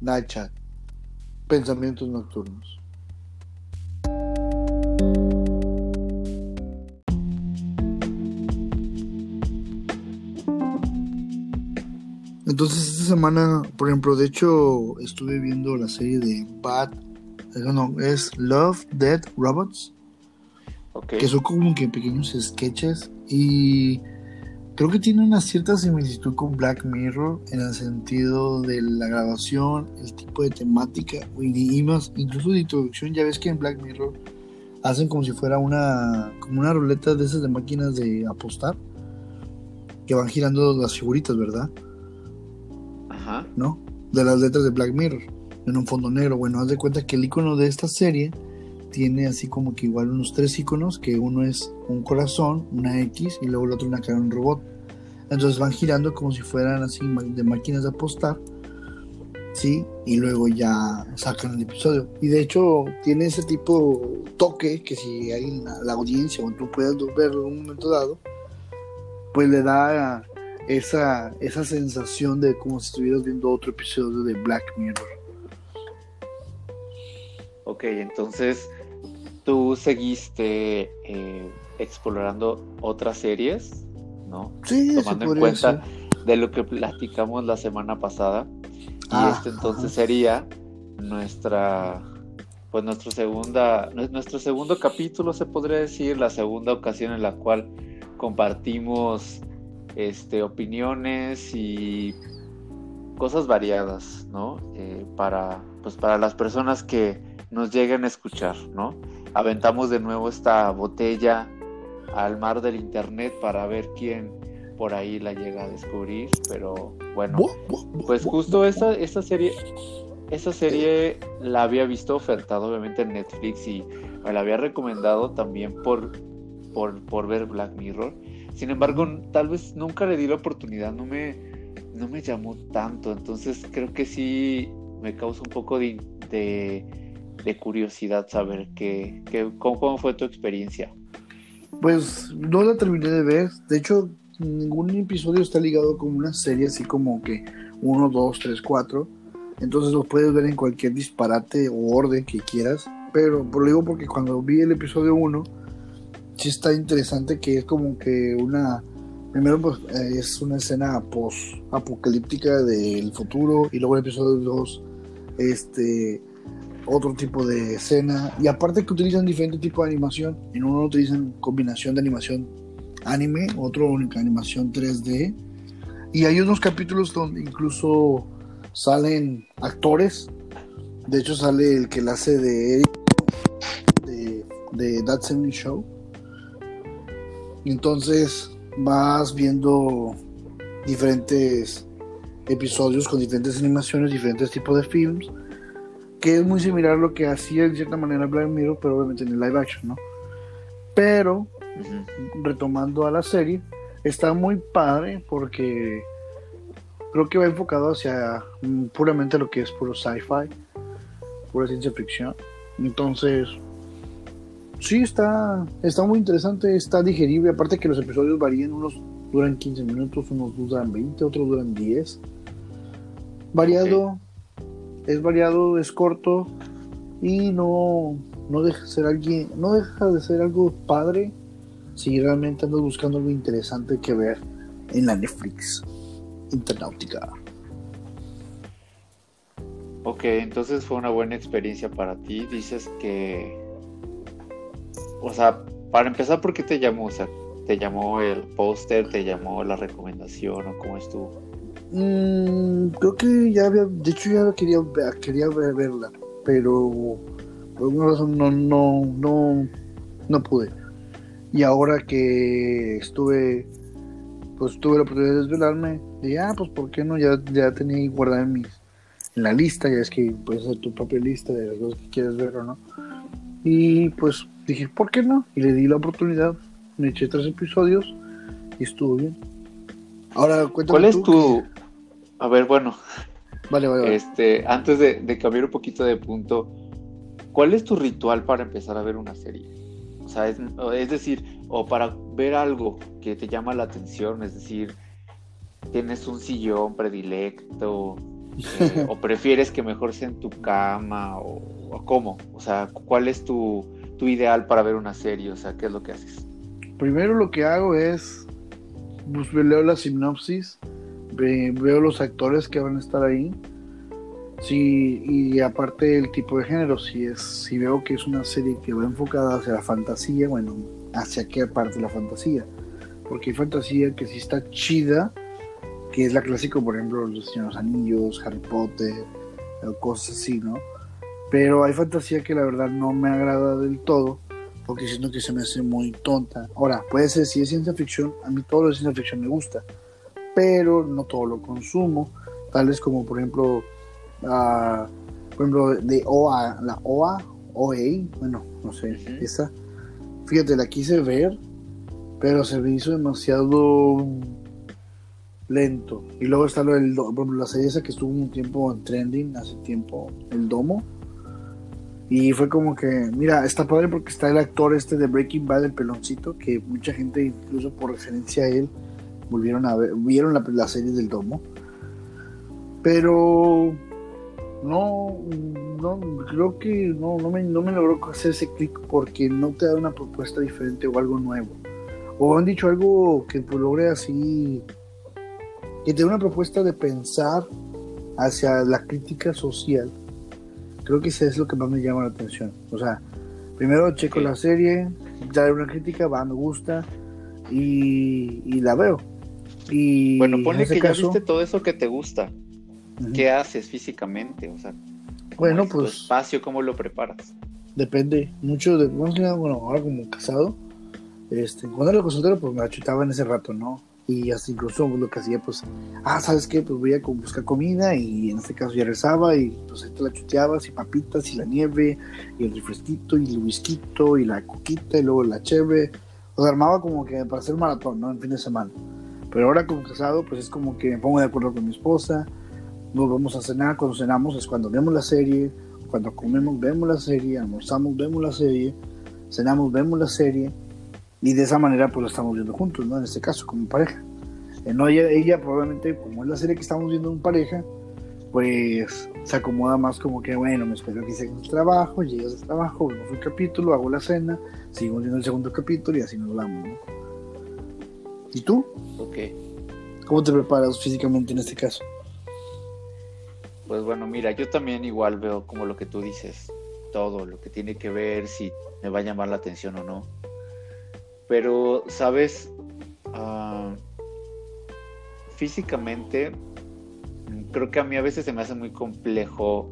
Night Chat. Pensamientos nocturnos. Entonces esta semana, por ejemplo, de hecho estuve viendo la serie de Bad, eh, no, es Love, Dead, Robots, Ok. que son como que pequeños sketches y creo que tiene una cierta similitud con Black Mirror en el sentido de la grabación, el tipo de temática y, más, incluso de introducción. Ya ves que en Black Mirror hacen como si fuera una como una ruleta de esas de máquinas de apostar que van girando las figuritas, ¿verdad? Ajá. ¿no? De las letras de Black Mirror en un fondo negro. Bueno, haz de cuenta que el icono de esta serie tiene así como que igual unos tres iconos, que uno es un corazón, una X y luego el otro una cara de un robot. Entonces van girando como si fueran así de máquinas de apostar, ¿sí? Y luego ya sacan el episodio. Y de hecho tiene ese tipo toque que si hay en la, audiencia o tú puedes verlo en un momento dado, pues le da esa, esa sensación de como si estuvieras viendo otro episodio de Black Mirror. Ok, entonces tú seguiste eh, explorando otras series, ¿no? Sí, Tomando en cuenta de lo que platicamos la semana pasada. Y Ah, este entonces ajá. sería nuestra, pues nuestro segunda, nue- nuestro segundo capítulo se podría decir, la segunda ocasión en la cual compartimos este, opiniones y cosas variadas, ¿no? Eh, para, pues para las personas que nos lleguen a escuchar, ¿no? Aventamos de nuevo esta botella al mar del internet para ver quién por ahí la llega a descubrir, pero bueno, Bu- bu- bu- pues justo esta, esta serie, esta serie la había visto ofertada obviamente en Netflix y me la había recomendado también por, por, por ver Black Mirror. Sin embargo, tal vez nunca le di la oportunidad, no me, no me llamó tanto. Entonces creo que sí me causa un poco de, de, de curiosidad saber que, que- cómo, cómo fue tu experiencia. Pues no la terminé de ver. De hecho, ningún episodio está ligado como una serie así como que 1, 2, 3, 4. Entonces lo puedes ver en cualquier disparate o orden que quieras. Pero lo digo porque cuando vi el episodio 1, sí está interesante que es como que una... Primero pues eh, es una escena post-apocalíptica del futuro y luego el episodio 2 este otro tipo de escena. Y aparte que utilizan diferente tipo de animación. En uno utilizan combinación de animación anime otro animación 3D y hay unos capítulos donde incluso salen actores. De hecho sale el que la hace de Eric de, de That 70 Show. Entonces vas viendo diferentes episodios con diferentes animaciones diferentes tipos de films que es muy similar a lo que hacía en cierta manera Black Mirror, pero obviamente en el live action, ¿no? Pero, retomando a la serie, está muy padre porque creo que va enfocado hacia mm, puramente lo que es puro sci-fi, pura ciencia ficción. Entonces, sí, está, está muy interesante, está digerible, aparte que los episodios varían, unos duran 15 minutos, unos duran 20, otros duran 10. Variado, es variado, es corto y no, no deja de ser alguien, no deja de ser algo padre si realmente andas buscando algo interesante que ver en la Netflix internautica. Ok, entonces fue una buena experiencia para ti. Dices que, o sea, para empezar, ¿por qué te llamó? O ¿te llamó el póster? ¿Te llamó la recomendación? ¿O cómo estuvo? Mm, creo que ya había, de hecho ya quería, quería ver- verla, pero por alguna razón no, no, no, no pude. Y ahora que estuve, pues tuve la oportunidad de desvelarme, dije, ah, pues por qué no, ya, ya tenía guardada en mis, en la lista, ya es que puedes hacer tu propia lista de las cosas que quieres ver o no. Y pues dije, ¿por qué no? Y le di la oportunidad, me eché tres episodios y estuvo bien. Ahora cuéntame ¿Cuál es tú tu... A ver, bueno, Vale, vale, vale. este, antes de, de cambiar un poquito de punto, ¿cuál es tu ritual para empezar a ver una serie? O sea, es, es decir, o para ver algo que te llama la atención, es decir, tienes un sillón predilecto, Eh, ¿O prefieres que mejor sea en tu cama? O, cómo? O sea, ¿cuál es tu, tu ideal para ver una serie? O sea, ¿qué es lo que haces? Primero lo que hago es, pues, leo la sinopsis, veo los actores que van a estar ahí. Sí, y aparte el tipo de género, si es, si veo que es una serie que va enfocada hacia la fantasía, bueno, hacia qué parte de la fantasía. Porque hay fantasía que sí está chida, que es la clásica, por ejemplo, Los Señores Anillos, Harry Potter, cosas así, ¿no? Pero hay fantasía que la verdad no me agrada del todo, porque siento que se me hace muy tonta. Ahora, puede ser, si es ciencia ficción, a mí todo lo de ciencia ficción me gusta, pero no todo lo consumo, tales como, por ejemplo, uh, por ejemplo, de OA, la OA, OA, bueno, no sé, esa, fíjate, la quise ver, pero se me hizo demasiado lento. Y luego está lo del, la serie esa que estuvo un tiempo en trending, hace tiempo, el Domo. Y fue como que, mira, está padre porque está el actor este de Breaking Bad, el peloncito, que mucha gente, incluso por referencia a él, volvieron a ver, vieron la, la serie del Domo. Pero no, no, creo que no, no me, no me logró hacer ese clic porque no te da una propuesta diferente o algo nuevo. O han dicho algo que pues, logre así que tiene una propuesta de pensar hacia la crítica social. Creo que eso es lo que más me llama la atención. O sea, primero checo la serie, daré una crítica, va, me gusta y, la veo. Y bueno, pone que ya viste todo eso que te gusta. ¿Qué haces físicamente? O sea, bueno, pues. espacio, ¿cómo lo preparas? Depende mucho de. Bueno, ahora como casado, este, cuando era soltero, pues me achutaba en ese rato, ¿no? y hasta incluso lo que hacía pues ah sabes qué pues voy a buscar comida y en este caso ya rezaba y pues ahí te la chuteabas y papitas y la nieve y el refresquito y el whisky y la coquita y luego la cheve o sea armaba como que para hacer maratón no en fin de semana pero ahora como casado pues es como que me pongo de acuerdo con mi esposa nos vamos a cenar cuando cenamos es cuando vemos la serie cuando comemos vemos la serie almorzamos vemos la serie cenamos vemos la serie y de esa manera pues lo estamos viendo juntos, ¿no? En este caso, como pareja. Eh, no, ella, ella, probablemente, como es la serie que estamos viendo en pareja, pues se acomoda más como que, bueno, me espero que hice el trabajo, llegas al trabajo, vemos un capítulo, hago la cena, seguimos viendo el segundo capítulo y así nos vamos, ¿no? ¿Y tú? Ok. ¿Cómo te preparas físicamente en este caso? Pues bueno, mira, yo también igual veo como lo que tú dices, todo lo que tiene que ver, si me va a llamar la atención o no pero, ¿sabes? Ah, físicamente, creo que a mí a veces se me hace muy complejo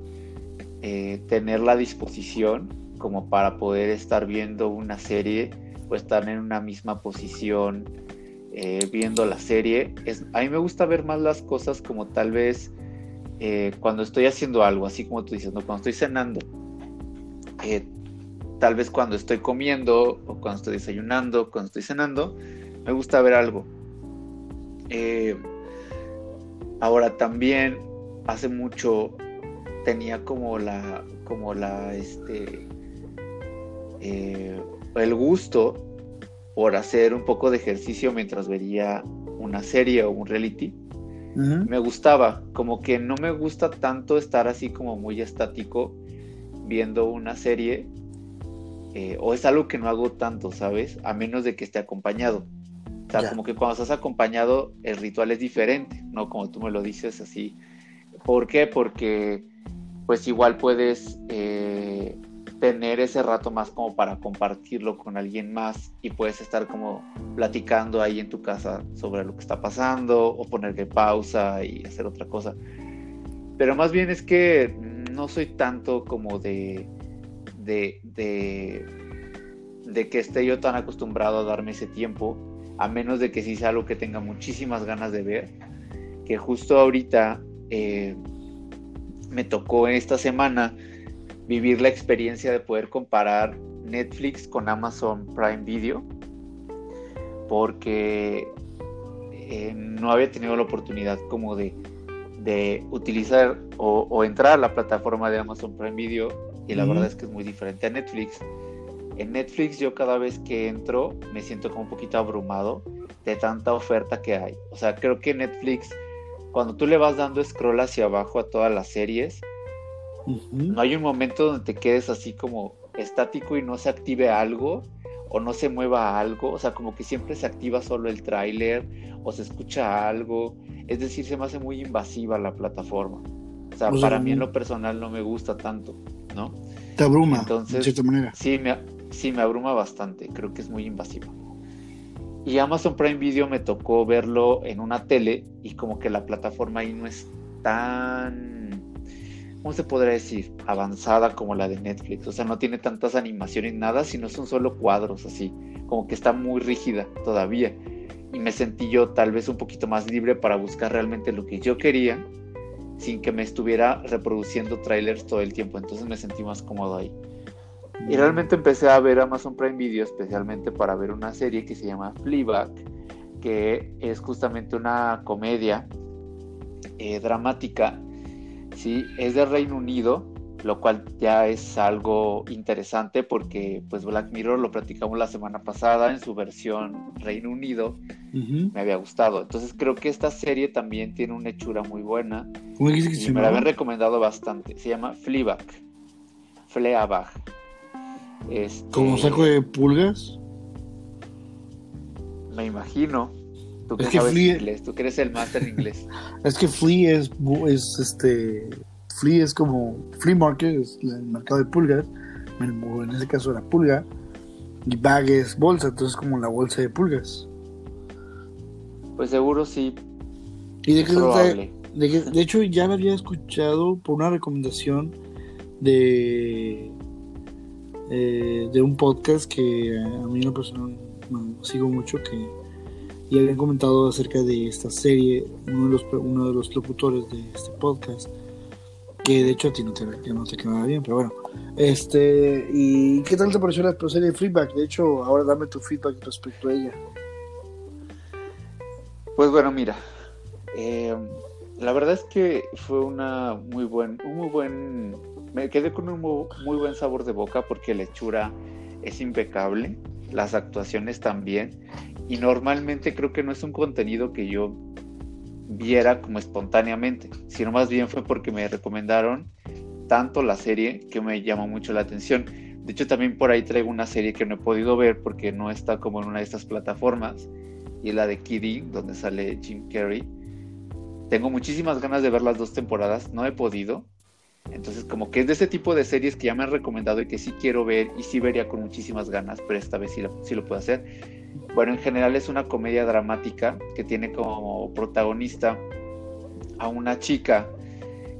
eh, tener la disposición como para poder estar viendo una serie o estar en una misma posición eh, viendo la serie. Es, a mí me gusta ver más las cosas como tal vez eh, cuando estoy haciendo algo, así como tú dices, ¿no? cuando estoy cenando tal vez cuando estoy comiendo o cuando estoy desayunando, cuando estoy cenando, me gusta ver algo. Eh, ahora también hace mucho tenía como la como la este eh, el gusto por hacer un poco de ejercicio mientras vería una serie o un reality me gustaba como que no me gusta tanto estar así como muy estático viendo una serie eh, o es algo que no hago tanto, ¿sabes? A menos de que esté acompañado. O sea, como que cuando estás acompañado, el ritual es diferente, ¿no? Como tú me lo dices así. ¿Por qué? Porque pues igual puedes eh, tener ese rato más como para compartirlo con alguien más y puedes estar como platicando ahí en tu casa sobre lo que está pasando o ponerle pausa y hacer otra cosa. Pero más bien es que no soy tanto como de de, de, que esté yo tan acostumbrado a darme ese tiempo, a menos de que sí sea algo que tenga muchísimas ganas de ver, que justo ahorita eh, me tocó esta semana vivir la experiencia de poder comparar Netflix con Amazon Prime Video, porque eh, no había tenido la oportunidad como de, de utilizar o, o, entrar a la plataforma de Amazon Prime Video y la verdad es que es muy diferente a Netflix. En Netflix yo cada vez que entro me siento como un poquito abrumado de tanta oferta que hay. O sea, creo que Netflix cuando tú le vas dando scroll hacia abajo a todas las series, no hay un momento donde te quedes así como estático y no se active algo o no se mueva algo, o sea, como que siempre se activa solo el tráiler o se escucha algo, es decir, se me hace muy invasiva la plataforma. O sea, para mí en lo personal no me gusta tanto, ¿no? Te abruma, Entonces, de cierta manera. Sí me, sí, me abruma bastante, creo que es muy invasiva. Y Amazon Prime Video me tocó verlo en una tele y como que la plataforma ahí no es tan, ¿cómo se podría decir? Avanzada como la de Netflix. O sea, no tiene tantas animaciones, nada, sino son solo cuadros así. Como que está muy rígida todavía. Y me sentí yo tal vez un poquito más libre para buscar realmente lo que yo quería sin que me estuviera reproduciendo trailers todo el tiempo. Entonces me sentí más cómodo ahí. Y realmente empecé a ver Amazon Prime Video especialmente para ver una serie que se llama Fleabag, que es justamente una comedia eh, dramática, ¿sí? Es de Reino Unido, lo cual ya es algo interesante porque pues Black Mirror lo platicamos la semana pasada en su versión Reino Unido, me había gustado. Entonces creo que esta serie también tiene una hechura muy buena. ¿Cómo que se y me la habían recomendado bastante. Se llama Fleabag. Fleabag. Este, ¿Como saco de pulgas? Me imagino. Tú que, sabes inglés, tú que eres el máster en inglés. es que flea es, es este. Flea es como. Flea market es el mercado de pulgas. En ese caso era pulga. Y bag es bolsa, entonces como la bolsa de pulgas. Pues seguro sí. ¿Y de qué de, de hecho, ya me había escuchado por una recomendación de eh, de un podcast que a mí una persona sigo mucho que y habían comentado acerca de esta serie uno de los uno de los locutores de este podcast que de hecho a ti no te, no te quedaba bien pero bueno. Este y qué tal te pareció la serie de feedback de hecho ahora dame tu feedback respecto a ella. Pues bueno mira eh, la verdad es que fue una muy buen un muy buen me quedé con un muy, buen sabor de boca porque la hechura es impecable, las actuaciones también, y normalmente creo que no es un contenido que yo viera como espontáneamente, sino más bien fue porque me recomendaron tanto la serie que me llamó mucho la atención. De hecho, también por ahí traigo una serie que no he podido ver porque no está como en una de estas plataformas, y es la de Kiddy, donde sale Jim Carrey. Tengo muchísimas ganas de ver las dos temporadas, no he podido, entonces, como que es de ese tipo de series que ya me han recomendado y que sí quiero ver y sí vería con muchísimas ganas, pero esta vez sí lo, sí lo puedo hacer. Bueno, en general es una comedia dramática que tiene como protagonista a una chica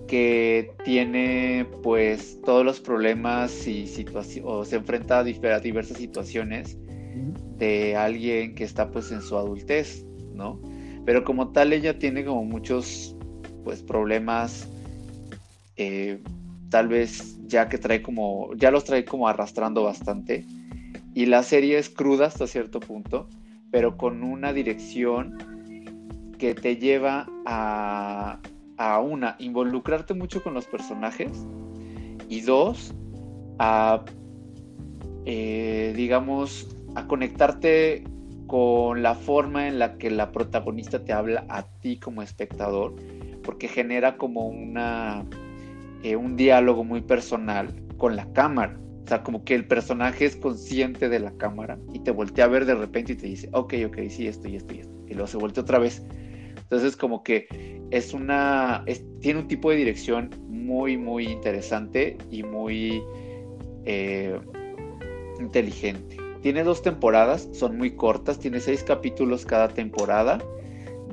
que tiene pues todos los problemas y situaciones, o se enfrenta a, diversas situaciones de alguien que está pues en su adultez, ¿no? Pero como tal ella tiene como muchos pues problemas eh, tal vez ya que trae como, ya los trae como arrastrando bastante. Y la serie es cruda hasta cierto punto, pero con una dirección que te lleva a, una, involucrarte mucho con los personajes y dos, a, eh, digamos, a conectarte con la forma en la que la protagonista te habla a ti como espectador, porque genera como una eh, un diálogo muy personal con la cámara. O sea, como que el personaje es consciente de la cámara y te voltea a ver de repente y te dice, ok, ok, sí, esto y esto y esto. Y luego se voltea otra vez. Entonces, como que es una. tiene un tipo de dirección muy, muy interesante y muy eh, inteligente. Tiene dos temporadas, son muy cortas, tiene seis capítulos cada temporada,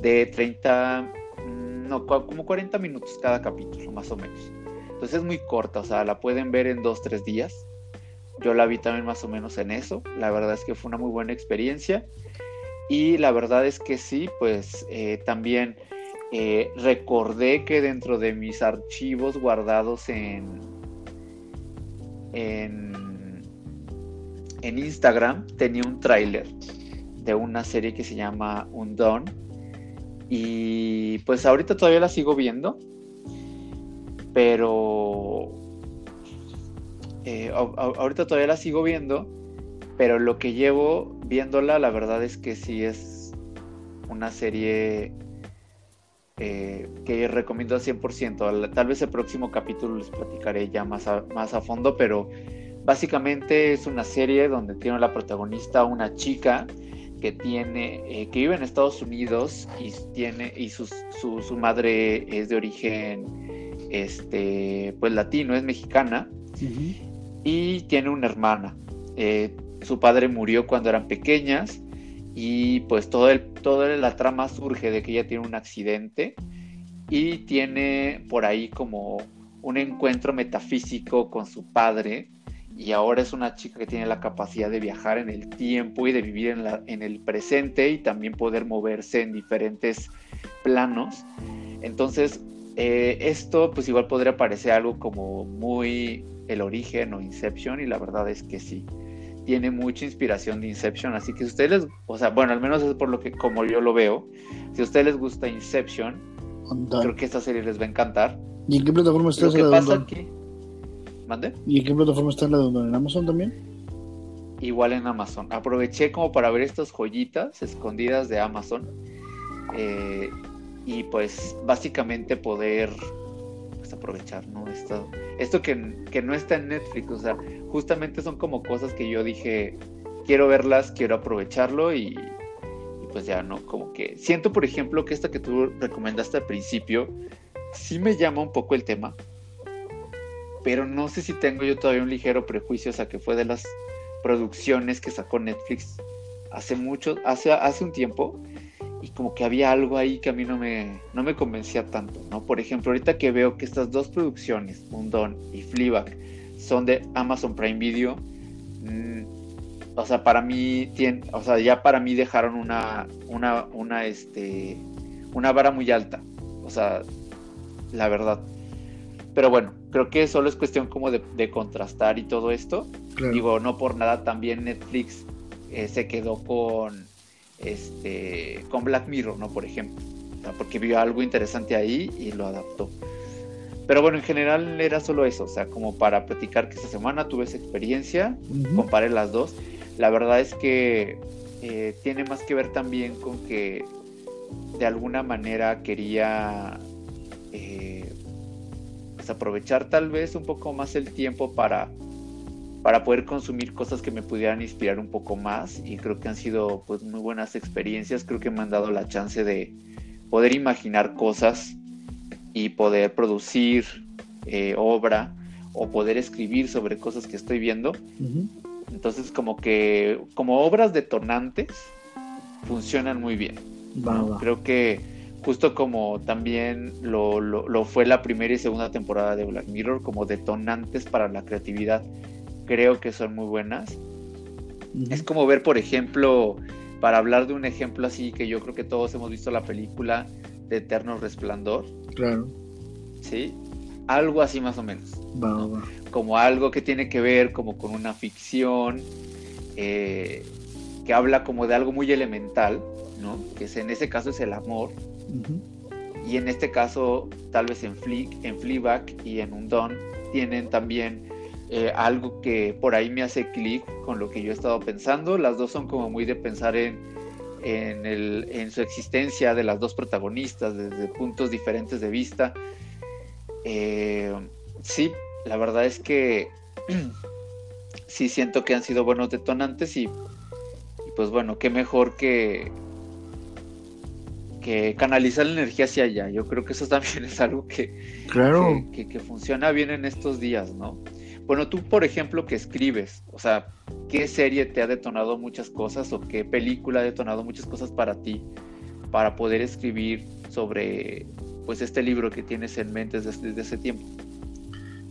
de 30, mm, no, como 40 minutos cada capítulo, más o menos. Entonces es muy corta, o sea, la pueden ver en dos, tres días. Yo la vi también más o menos en eso. La verdad es que fue una muy buena experiencia. Y la verdad es que sí, pues eh, también eh, recordé que dentro de mis archivos guardados en, en, en Instagram tenía un tráiler de una serie que se llama Undone. Y pues ahorita todavía la sigo viendo pero eh, ahorita todavía la sigo viendo, pero lo que llevo viéndola, la verdad es que sí es una serie eh, que recomiendo al 100%. Tal vez el próximo capítulo les platicaré ya más a, más a fondo, pero básicamente es una serie donde tiene la protagonista una chica que tiene eh, que vive en Estados Unidos y tiene y su, su, madre es de origen este pues latino es mexicana y tiene una hermana eh, su padre murió cuando eran pequeñas y pues todo el, toda la trama surge de que ella tiene un accidente y tiene por ahí como un encuentro metafísico con su padre y ahora es una chica que tiene la capacidad de viajar en el tiempo y de vivir en, la, en el presente y también poder moverse en diferentes planos. Entonces, eh, esto pues igual podría parecer algo como muy el origen o Inception y la verdad es que sí tiene mucha inspiración de Inception, así que si ustedes o sea, bueno, al menos es por lo que como yo lo veo, si a ustedes les gusta Inception, creo que esta serie les va a encantar. ¿Y en qué plataforma está ¿Qué pasa? ¿Mande? ¿Y en qué plataforma está la de ¿En Amazon también? Igual en Amazon. Aproveché como para ver estas joyitas escondidas de Amazon. Eh, y pues básicamente poder aprovechar, ¿no? Esto, esto que, que, no está en Netflix, o sea, justamente son como cosas que yo dije, quiero verlas, quiero aprovecharlo y, pues ya, ¿no? Como que siento, por ejemplo, que esta que tú recomendaste al principio, sí me llama un poco el tema, pero no sé si tengo yo todavía un ligero prejuicio, o sea, que fue de las producciones que sacó Netflix hace mucho, hace, hace un tiempo, y como que había algo ahí que a mí no me, no me convencía tanto, ¿no? Por ejemplo, ahorita que veo que estas dos producciones, Mundon y Fleabag, son de Amazon Prime Video, mm, o sea, para mí, tiene, o sea, ya para mí dejaron una, una, una, este, una vara muy alta, o sea, la verdad. Pero bueno, creo que solo es cuestión como de, contrastar y todo esto. Digo, no por nada también Netflix eh, se quedó con este, con Black Mirror, ¿no? Por ejemplo, porque vio algo interesante ahí y lo adaptó. Pero bueno, en general era solo eso, o sea, como para platicar que esta semana tuve esa experiencia, comparé las dos. La verdad es que eh, tiene más que ver también con que de alguna manera quería eh, pues aprovechar tal vez un poco más el tiempo para para poder consumir cosas que me pudieran inspirar un poco más y creo que han sido pues muy buenas experiencias, creo que me han dado la chance de poder imaginar cosas y poder producir eh, obra o poder escribir sobre cosas que estoy viendo. Entonces como que como obras detonantes funcionan muy bien. Creo que justo como también lo, lo, fue la primera y segunda temporada de Black Mirror, como detonantes para la creatividad creo que son muy buenas. Es como ver, por ejemplo, para hablar de un ejemplo así, que yo creo que todos hemos visto la película de Eterno Resplandor. Claro. ¿Sí? Algo así más o menos. Como algo que tiene que ver como con una ficción, eh, que habla como de algo muy elemental, ¿no? Que es, en ese caso es el amor. Y en este caso, tal vez en, Flick, en Fleabag y en Undone tienen también eh, algo que por ahí me hace clic con lo que yo he estado pensando. Las dos son como muy de pensar en, en, su existencia de las dos protagonistas desde puntos diferentes de vista. Eh, sí, la verdad es que sí siento que han sido buenos detonantes y, pues bueno, qué mejor que, que canalizar la energía hacia allá. Yo creo que eso también es algo que, claro. que funciona bien en estos días, ¿no? Bueno, tú, por ejemplo, que escribes, o sea, ¿qué serie te ha detonado muchas cosas o qué película ha detonado muchas cosas para ti para poder escribir sobre pues este libro que tienes en mente desde, ese tiempo?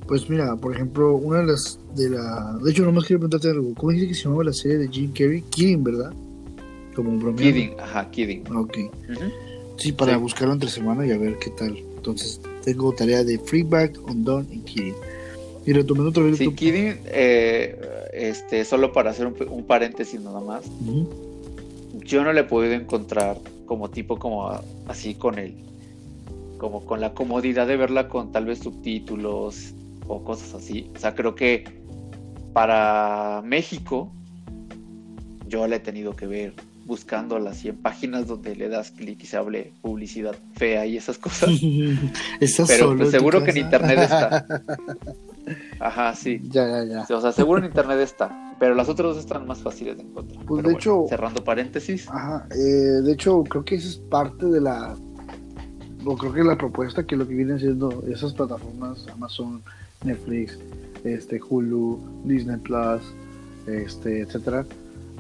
Pues mira, por ejemplo, una de las de la, de hecho, nomás quiero preguntarte algo. ¿Cómo dice que se llamaba la serie de Jim Carrey? Kidding, ¿verdad? Como un bromeo. Kidding, ajá, Kidding. Ok. Sí, para buscarlo entre semana y a ver qué tal. Entonces, tengo tarea de Freeback, Undone y Kidding. Y retomando otra vez. Sí, Kidding, eh, este, solo para hacer un, paréntesis nada más. Yo no le he podido encontrar como tipo como así con él. Como con la comodidad de verla con tal vez subtítulos o cosas así. O sea, creo que para México yo la he tenido que ver buscando las 100 páginas donde le das clic y se hable publicidad fea y esas cosas. Pero pues, seguro que en internet está. Ajá, sí. Ya, ya, ya. O sea, seguro en internet está. Pero las otras dos están más fáciles de encontrar. Pues de hecho. Cerrando paréntesis. Ajá. Eh, de hecho, creo que esa es parte de la. O creo que la propuesta que lo que vienen siendo esas plataformas, Amazon, Netflix, este, Hulu, Disney Plus, este, etcétera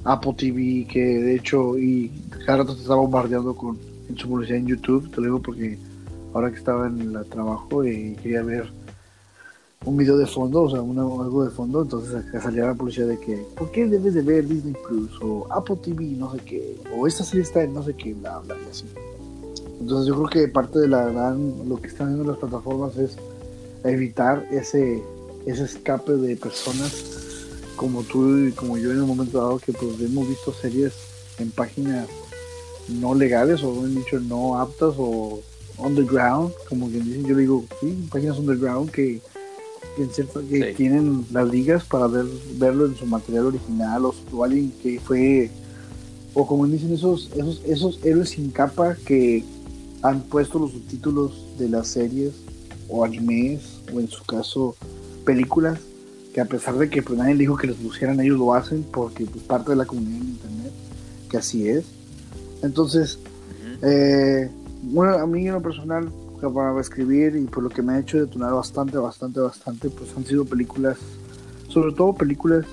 Apple TV, que de hecho, y cada rato te estaba bombardeando con en su publicidad en YouTube, te lo digo porque ahora que estaba en el trabajo y quería ver un video de fondo, o sea, algo de fondo, entonces salía la publicidad de que, ¿por qué debes de ver Disney Plus? O Apple TV, no sé qué, o esta serie está en no sé qué, bla, bla, y así. Entonces yo creo que parte de la gran, lo que están haciendo las plataformas es evitar ese, ese escape de personas como tú y como yo en un momento dado que pues hemos visto series en páginas no legales o han dicho no aptas o underground, como quien dice, yo digo, sí, páginas underground que, que, que tienen las ligas para ver, verlo en su material original o, alguien que fue, o como dicen esos, esos, esos héroes sin capa que han puesto los subtítulos de las series o animes o en su caso películas que a pesar de que pues, nadie dijo que les pusieran, ellos lo hacen porque pues parte de la comunidad en internet, que así es. Entonces, eh, bueno, a mí en lo personal, para escribir y por lo que me ha hecho detonar bastante, bastante, bastante, pues han sido películas, sobre todo películas,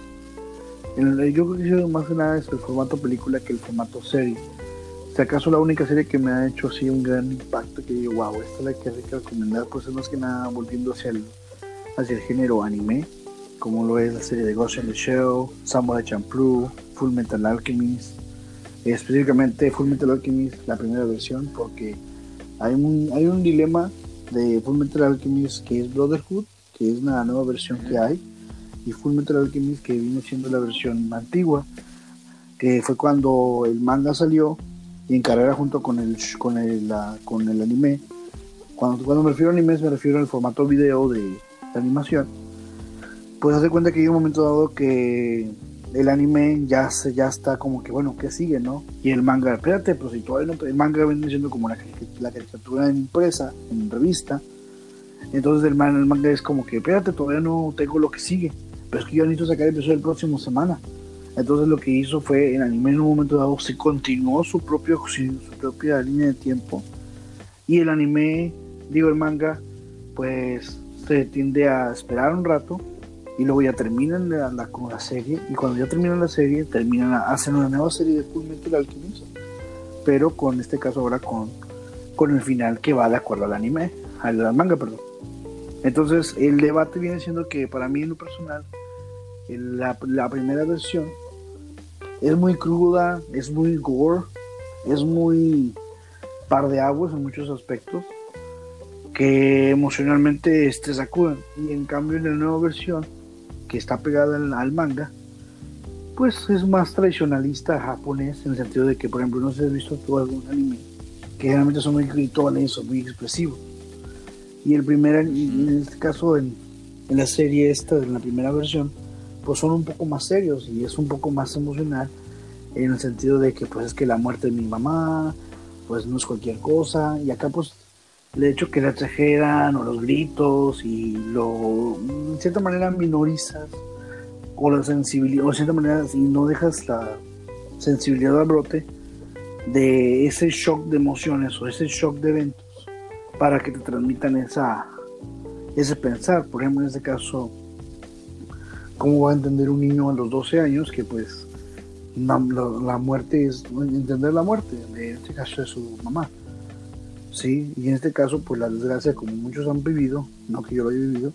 yo creo que sido más que nada es el formato película que el formato serie. Si acaso la única serie que me ha hecho así un gran impacto, que digo, wow, esta es la que hay que recomendar, pues es más que nada volviendo hacia el, hacia el género anime como lo es la serie de Ghost in the Shell, Samurai Champloo, Full Metal Alchemist, específicamente Full Metal Alchemist, la primera versión, porque hay un, hay un dilema de Full Metal Alchemist que es Brotherhood, que es una nueva versión que hay, y Full Metal Alchemist que viene siendo la versión antigua, que fue cuando el manga salió y en carrera junto con el, con el, con el anime. Cuando, cuando me refiero a anime me refiero al formato video de, de animación pues hace cuenta que hay un momento dado que el anime ya se, ya está como que bueno, ¿qué sigue, no? Y el manga, espérate, pero si todavía no, el manga viene siendo como la, la caricatura en impresa, en revista. Entonces el, el manga es como que, espérate, todavía no tengo lo que sigue. Pero es que yo necesito sacar el episodio el próximo semana. Entonces lo que hizo fue, el anime en un momento dado se continuó su, propio, su propia línea de tiempo. Y el anime, digo el manga, pues se tiende a esperar un rato y luego ya terminan la, con la serie y cuando ya terminan la serie terminan hacen una nueva serie de Full Metal Alchemist pero con este caso ahora con con el final que va de acuerdo al anime al manga perdón. Entonces el debate viene siendo que para mí en lo personal la, la primera versión es muy cruda es muy gore es muy par de aguas en muchos aspectos que emocionalmente te sacuden y en cambio en la nueva versión que está pegada al, manga, pues es más tradicionalista japonés en el sentido de que, por ejemplo, no se ha visto todo algún anime que generalmente son muy gritones o muy expresivos. Y el primer, en este caso, en, en la serie esta, en la primera versión, pues son un poco más serios y es un poco más emocional en el sentido de que pues es que la muerte de mi mamá, pues no es cualquier cosa, y acá pues el hecho que la trajeran o los gritos y lo en cierta manera minorizas o la sensibilidad o de cierta manera si no dejas la sensibilidad al brote de ese shock de emociones o ese shock de eventos para que te transmitan esa ese pensar. Por ejemplo en este caso cómo va a entender un niño a los 12 años que pues la, la muerte es entender la muerte en este caso de su mamá ¿sí? Y en este caso, pues la desgracia, como muchos han vivido, no que yo lo haya vivido,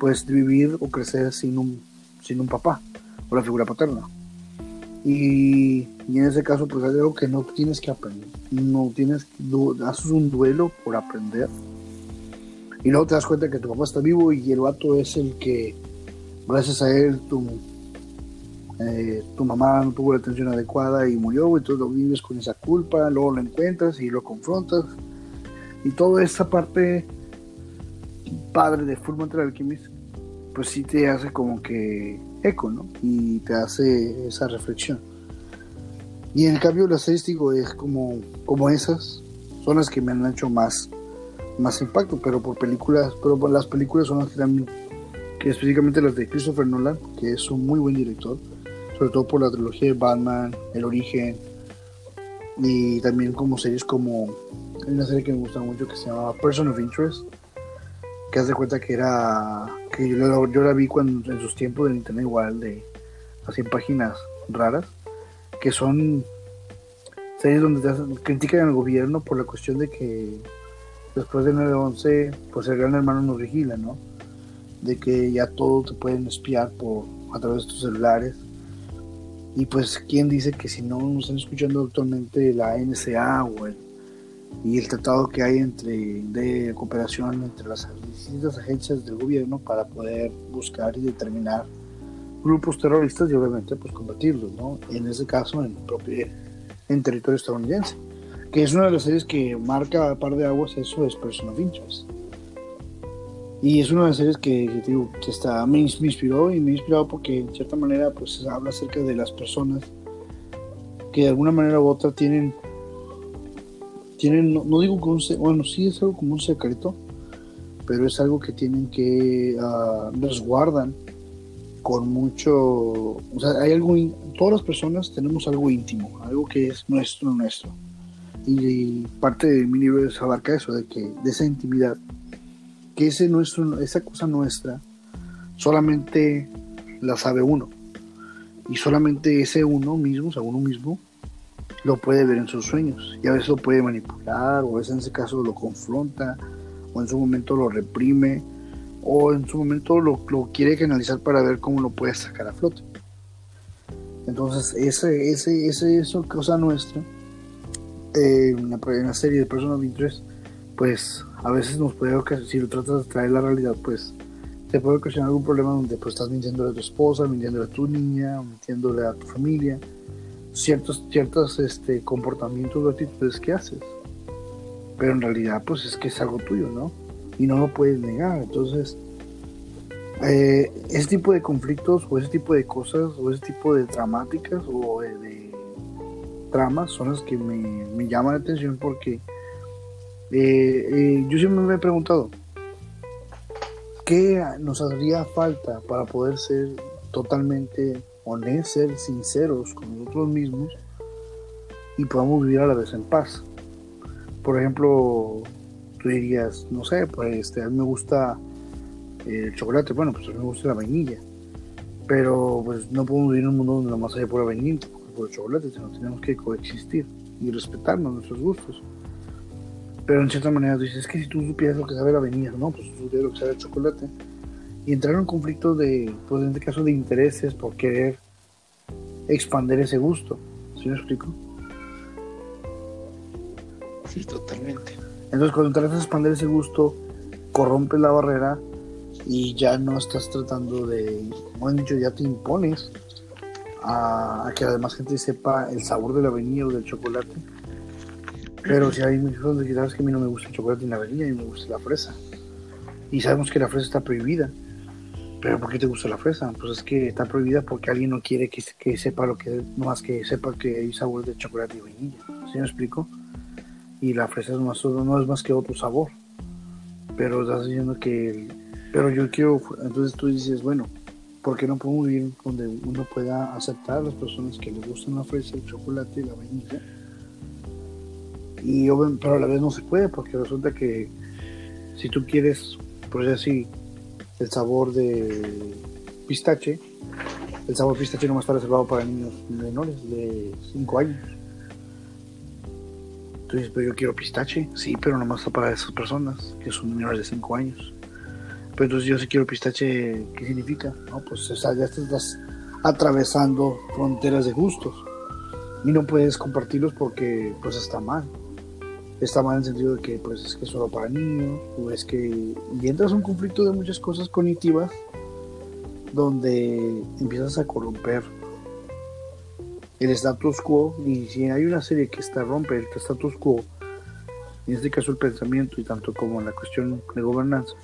pues vivir o crecer sin un, sin un papá o la figura paterna. Y, y en ese caso, pues es algo que no tienes que aprender, no tienes, haces un duelo por aprender. Y luego te das cuenta que tu papá está vivo y el vato es el que, gracias a él, tu, eh, tu mamá no tuvo la atención adecuada y murió, y tú lo vives con esa culpa, luego lo encuentras y lo confrontas y toda esa parte padre de Full Metal Alchemist, pues sí te hace como que eco, ¿no? Y te hace esa reflexión. Y en cambio las series, es como, como esas, son las que me han hecho más, más impacto, pero por películas, pero por las películas son las que también, que específicamente las de Christopher Nolan, que es un muy buen director, sobre todo por la trilogía de Batman, El Origen, y también como series como, hay una serie que me gusta mucho que se llama Person of Interest, que hace cuenta que era, que yo, la- vi cuando en sus tiempos del internet igual, de así en páginas raras, que son series donde te hacen- critican al gobierno por la cuestión de que después del 9-11, pues el gran hermano nos vigila, ¿no? De que ya todo te pueden espiar por, a través de tus celulares. Y pues, ¿quién dice que si no nos están escuchando actualmente la NSA o el, y el tratado que hay entre de cooperación entre las distintas agencias del gobierno para poder buscar y determinar grupos terroristas y obviamente pues combatirlos, ¿no? En ese caso en propio en territorio estadounidense, que es una de las series que marca a par de aguas eso es Person of Interest. Y es una de las series que, que, digo, que está, me, me inspiró y me ha inspirado porque en cierta manera pues habla acerca de las personas que de alguna manera u otra tienen, tienen no, digo como un, bueno, sí es algo como un secreto, pero es algo que tienen que ah, resguardan con mucho, o sea, hay algo, todas las personas tenemos algo íntimo, algo que es nuestro, nuestro. Y, parte de mi libro es abarca eso, de que, de esa intimidad, que ese nuestro, esa cosa nuestra, solamente la sabe uno. Y solamente ese uno mismo, o sea, uno mismo, lo puede ver en sus sueños. Y a veces lo puede manipular, o a veces en ese caso lo confronta, o en su momento lo reprime, o en su momento lo, lo quiere canalizar para ver cómo lo puede sacar a flote. Entonces, ese, ese, ese, eso cosa nuestra, eh, en, la, la serie de Person of Interest, pues a veces nos puede ocasionar, si lo tratas de traer la realidad, pues te puede ocasionar algún problema donde pues estás mintiéndole a tu esposa, mintiéndole a tu niña, mintiéndole a tu familia, ciertos, ciertos este, comportamientos o actitudes que haces. Pero en realidad pues es que es algo tuyo, ¿no? Y no lo puedes negar. Entonces, eh, ese tipo de conflictos o ese tipo de cosas o ese tipo de dramáticas o de, tramas son las que me, me llaman la atención porque eh, eh, yo siempre me he preguntado qué nos haría falta para poder ser totalmente honestos, ser sinceros con nosotros mismos y podamos vivir a la vez en paz. Por ejemplo, tú dirías, no sé, pues este, a mí me gusta el chocolate, bueno, pues a mí me gusta la vainilla, pero pues no podemos vivir en un mundo donde nomás haya pura vainilla, el chocolate, sino tenemos que coexistir y respetarnos nuestros gustos. Pero en cierta manera tú dices, es que si tú supieras lo que sabe la vainilla, no, pues tú supieras lo que sabe el chocolate. Y entrar en un conflicto de, pues en este caso, de intereses por querer expandir ese gusto. ¿Sí me explico? Sí, totalmente. Entonces cuando tratas de expandir ese gusto, corrompes la barrera y ya no estás tratando de, como han dicho, ya te impones a, a que además gente sepa el sabor de la vainilla o del chocolate. Pero si hay muchos donde sabes que a mí no me gusta el chocolate ni la vainilla, a mí me gusta la fresa. Y sabemos que la fresa está prohibida. Pero ¿por qué te gusta la fresa? Pues es que está prohibida porque alguien no quiere que, que sepa lo que no más que sepa que hay sabor de chocolate y vainilla. ¿Sí me explico? Y la fresa es más, no es más que otro sabor. Pero estás diciendo que pero yo quiero, entonces tú dices, bueno, ¿por qué no podemos vivir donde uno pueda aceptar a las personas que les gustan la fresa, el chocolate y la vainilla? Y obvio- pero a la vez no se puede porque resulta que si tú quieres, decir así, el sabor de pistache, el sabor pistache no está reservado para niños menores de 5 años. Dices, pero yo quiero pistache, sí, pero nomás está para esas personas que son menores de 5 años. Pero entonces yo si quiero pistache, ¿qué significa? No, pues o sea, ya estás atravesando fronteras de gustos y no puedes compartirlos porque pues está mal. Está mal en el sentido de que pues es que es solo para niños o es que y entras a un conflicto de muchas cosas cognitivas donde empiezas a corromper el status quo y si hay una serie que está rompe el status quo en este caso el pensamiento y tanto como la cuestión de gobernanza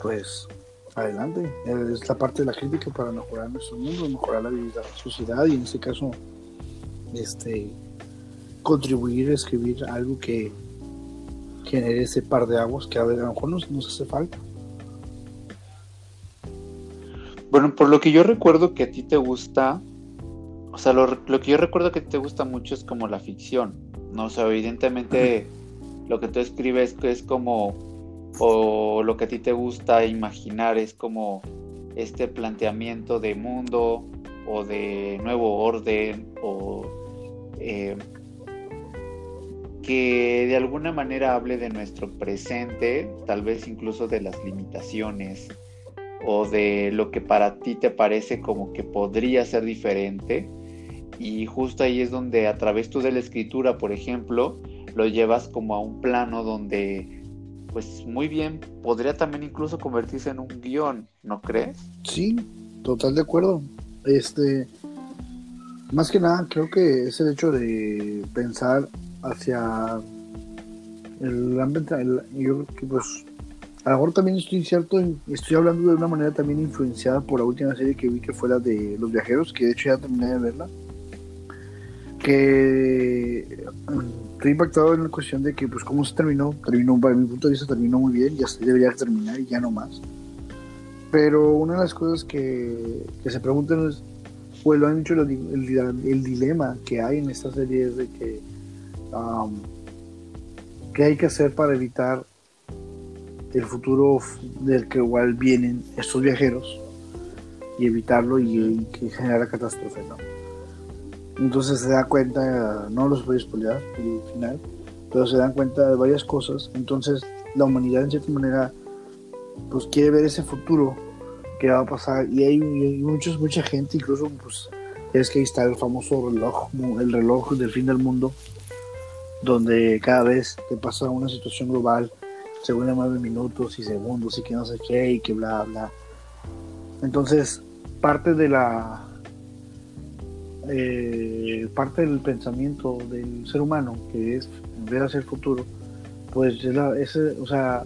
pues adelante. Es la parte de la crítica para mejorar nuestro mundo, mejorar la vida la sociedad y en este caso este, contribuir a escribir algo que genere ese par de aguas que a, lo mejor nos, nos hace falta. Bueno, por lo que yo recuerdo que a ti te gusta, o sea, lo, que yo recuerdo que te gusta mucho es como la ficción, ¿no? O sea, evidentemente lo que tú escribes es como, o lo que a ti te gusta imaginar es como este planteamiento de mundo o de nuevo orden o eh, que de alguna manera hable de nuestro presente, tal vez incluso de las limitaciones o de lo que para ti te parece como que podría ser diferente. Y justo ahí es donde a través tú de la escritura, por ejemplo, lo llevas como a un plano donde, pues muy bien, podría también incluso convertirse en un guion, ¿no crees? Sí, total de acuerdo. Este, más que nada, creo que es el hecho de pensar hacia el ambiente, yo creo que pues a lo mejor también estoy cierto, estoy hablando de una manera también influenciada por la última serie que vi que fue la de Los Viajeros, que de hecho ya terminé de verla. Que estoy impactado en la cuestión de que, pues, cómo se terminó. Terminó, para mi punto de vista, terminó muy bien, ya debería terminar y ya no más. Pero una de las cosas que, que se preguntan es, pues lo han dicho, el, el, dilema que hay en esta serie es de que, um, ¿qué hay que hacer para evitar el futuro del que igual vienen estos viajeros y evitarlo y, que genera catástrofe, ¿no? Entonces se da cuenta, no los voy a spoilear el final, pero se dan cuenta de varias cosas. Entonces la humanidad en cierta manera pues quiere ver ese futuro que va a pasar y hay, muchos, mucha gente, incluso pues es que ahí está el famoso reloj, el reloj del fin del mundo, donde cada vez que pasa una situación global según nueve minutos y segundos y que no sé qué y que bla bla. Entonces, parte de la eh, parte del pensamiento del ser humano, que es ver hacia el futuro, pues es o sea,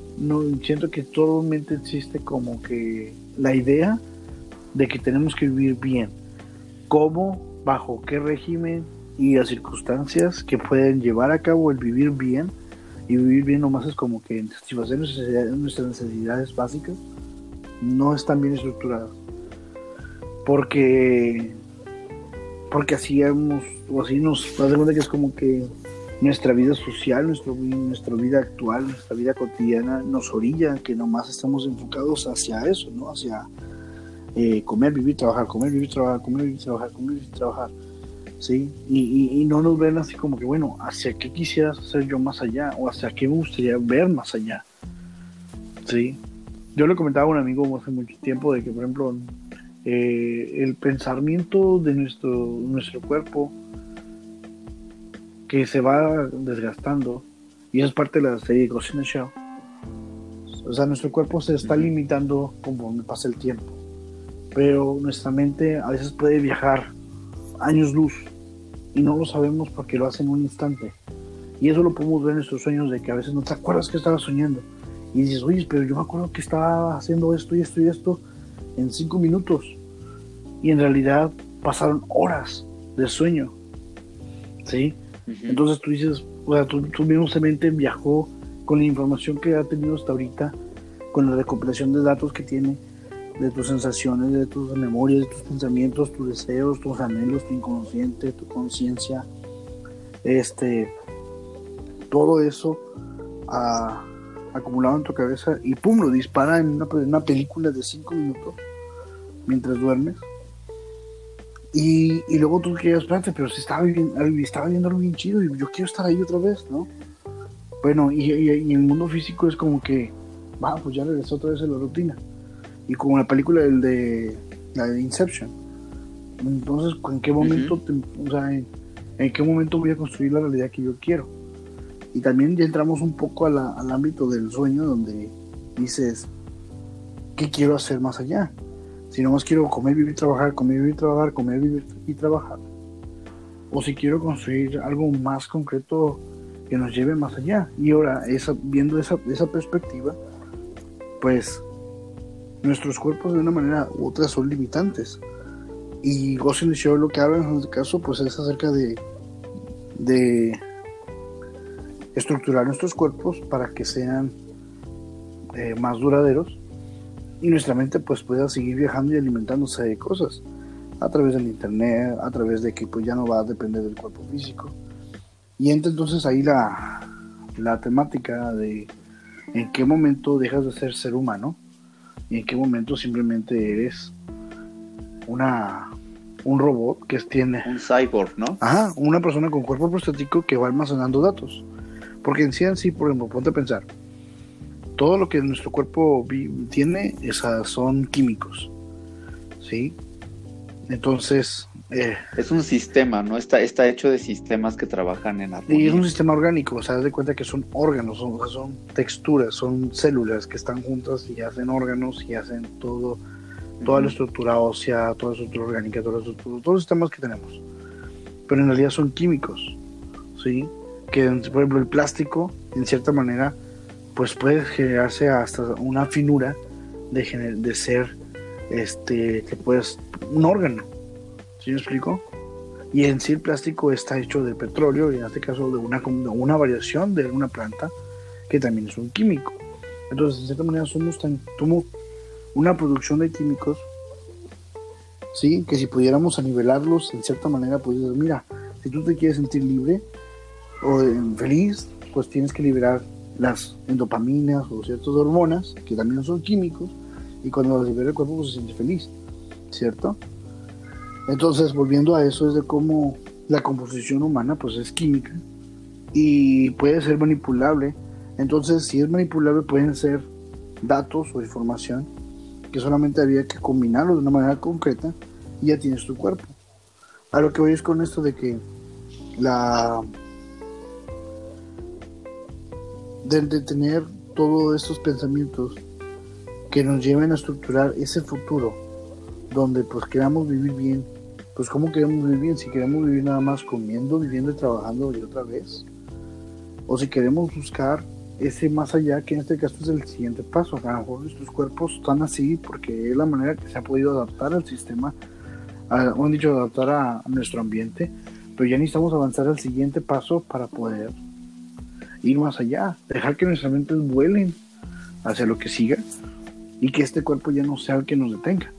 siento que totalmente existe como que la idea de que tenemos que vivir bien. ¿Cómo? ¿Bajo qué régimen? Y las circunstancias que pueden llevar a cabo el vivir bien y vivir bien nomás es como que satisfacer nuestras necesidades básicas no están bien estructuradas. Porque porque así hemos, o así nos das cuenta que es como que nuestra vida social, nuestro, nuestra vida actual, nuestra vida cotidiana nos orilla que nomás estamos enfocados hacia eso, ¿no? Hacia eh, comer, vivir, trabajar, comer, vivir, trabajar, comer, vivir, trabajar, comer, vivir, trabajar. ¿Sí? Y, no nos ven así como que, bueno, ¿hacia qué quisieras hacer yo más allá? ¿O hacia qué me gustaría ver más allá? ¿Sí? Yo le comentaba a un amigo hace mucho tiempo de que, por ejemplo, eh, el pensamiento de nuestro, nuestro cuerpo que se va desgastando, y es parte de la serie the Shell, o sea, nuestro cuerpo se está limitando conforme pasa el tiempo, pero nuestra mente a veces puede viajar años luz y no lo sabemos porque lo hace en un instante. Y eso lo podemos ver en nuestros sueños de que a veces no te acuerdas que estabas soñando. Y dices, oye, pero yo me acuerdo que estaba haciendo esto y esto y esto en cinco minutos. Y en realidad pasaron horas de sueño. ¿Sí? Entonces tú dices, o sea, tu, tu mismo mente viajó con la información que ha tenido hasta ahorita, con la recopilación de datos que tiene de tus sensaciones, de tus memorias, de tus pensamientos, tus deseos, tus anhelos, tu inconsciente, tu conciencia, este, todo eso acumulado en tu cabeza y pum, lo dispara en una, película de 5 minutos mientras duermes. Y, luego tú quieres, espérate, pero si estaba viendo, estaba algo bien chido y yo quiero estar ahí otra vez, ¿no? Bueno, y el mundo físico es como que, va, pues ya regresó otra vez a la rutina y como la película del de la de Inception. Entonces, ¿en qué momento, o sea, en, qué momento voy a construir la realidad que yo quiero? Y también ya entramos un poco al ámbito del sueño donde dices, ¿qué quiero hacer más allá? Si no más quiero comer, vivir, trabajar, comer, vivir, trabajar, comer, vivir y trabajar. O si quiero construir algo más concreto que nos lleve más allá. Y ahora, esa, viendo esa, esa perspectiva, pues nuestros cuerpos de una manera u otra son limitantes. Y Ghost in the lo que habla en este caso pues es acerca de de estructurar nuestros cuerpos para que sean eh, más duraderos y nuestra mente pues pueda seguir viajando y alimentándose de cosas a través del internet, a través de que pues ya no va a depender del cuerpo físico. Y entra entonces ahí la, la temática de en qué momento dejas de ser ser humano y en qué momento simplemente eres una un robot que tiene un cyborg, ¿no? Ajá, una persona con cuerpo prostático que va almacenando datos. Porque en sí en sí, por ejemplo, ponte a pensar, todo lo que nuestro cuerpo tiene esas son químicos. ¿Sí? Entonces, eh, es un sistema, ¿no? Está, está hecho de sistemas que trabajan en armonía. Y es un sistema orgánico, o sea, haz de cuenta que son órganos, son, son texturas, son células que están juntas y hacen órganos y hacen todo, toda la estructura ósea, toda la estructura orgánica, todos los sistemas que tenemos. Pero en realidad son químicos, ¿sí? Que, por ejemplo, el plástico, en cierta manera, pues puede generarse hasta una finura de, de ser, este, que puedes, un órgano, ¿Sí me explico? Y en sí el plástico está hecho de petróleo y en este caso de una, una variación de una planta que también es un químico. Entonces, de cierta manera, somos, tan, somos una producción de químicos, ¿sí? Que si pudiéramos anivelarlos en cierta manera, pues mira, si tú te quieres sentir libre o feliz, pues tienes que liberar las endopaminas o ciertas hormonas, que también son químicos, y cuando las libera el cuerpo, pues se siente feliz, ¿cierto? Entonces, volviendo a eso, es de cómo la composición humana pues es química y puede ser manipulable. Entonces, si es manipulable, pueden ser datos o información que solamente había que combinarlo de una manera concreta y ya tienes tu cuerpo. A lo que voy es con esto de que la de, de todos estos pensamientos que nos lleven a estructurar ese futuro donde pues queramos vivir bien pues ¿cómo queremos vivir? Si queremos vivir nada más comiendo, viviendo y trabajando de otra vez. O si queremos buscar ese más allá, que en este caso es el siguiente paso. A lo mejor nuestros cuerpos están así porque es la manera que se ha podido adaptar al sistema, han dicho, adaptar a, nuestro ambiente, pero ya necesitamos avanzar al siguiente paso para poder ir más allá, dejar que nuestras mentes vuelen hacia lo que siga y que este cuerpo ya no sea el que nos detenga.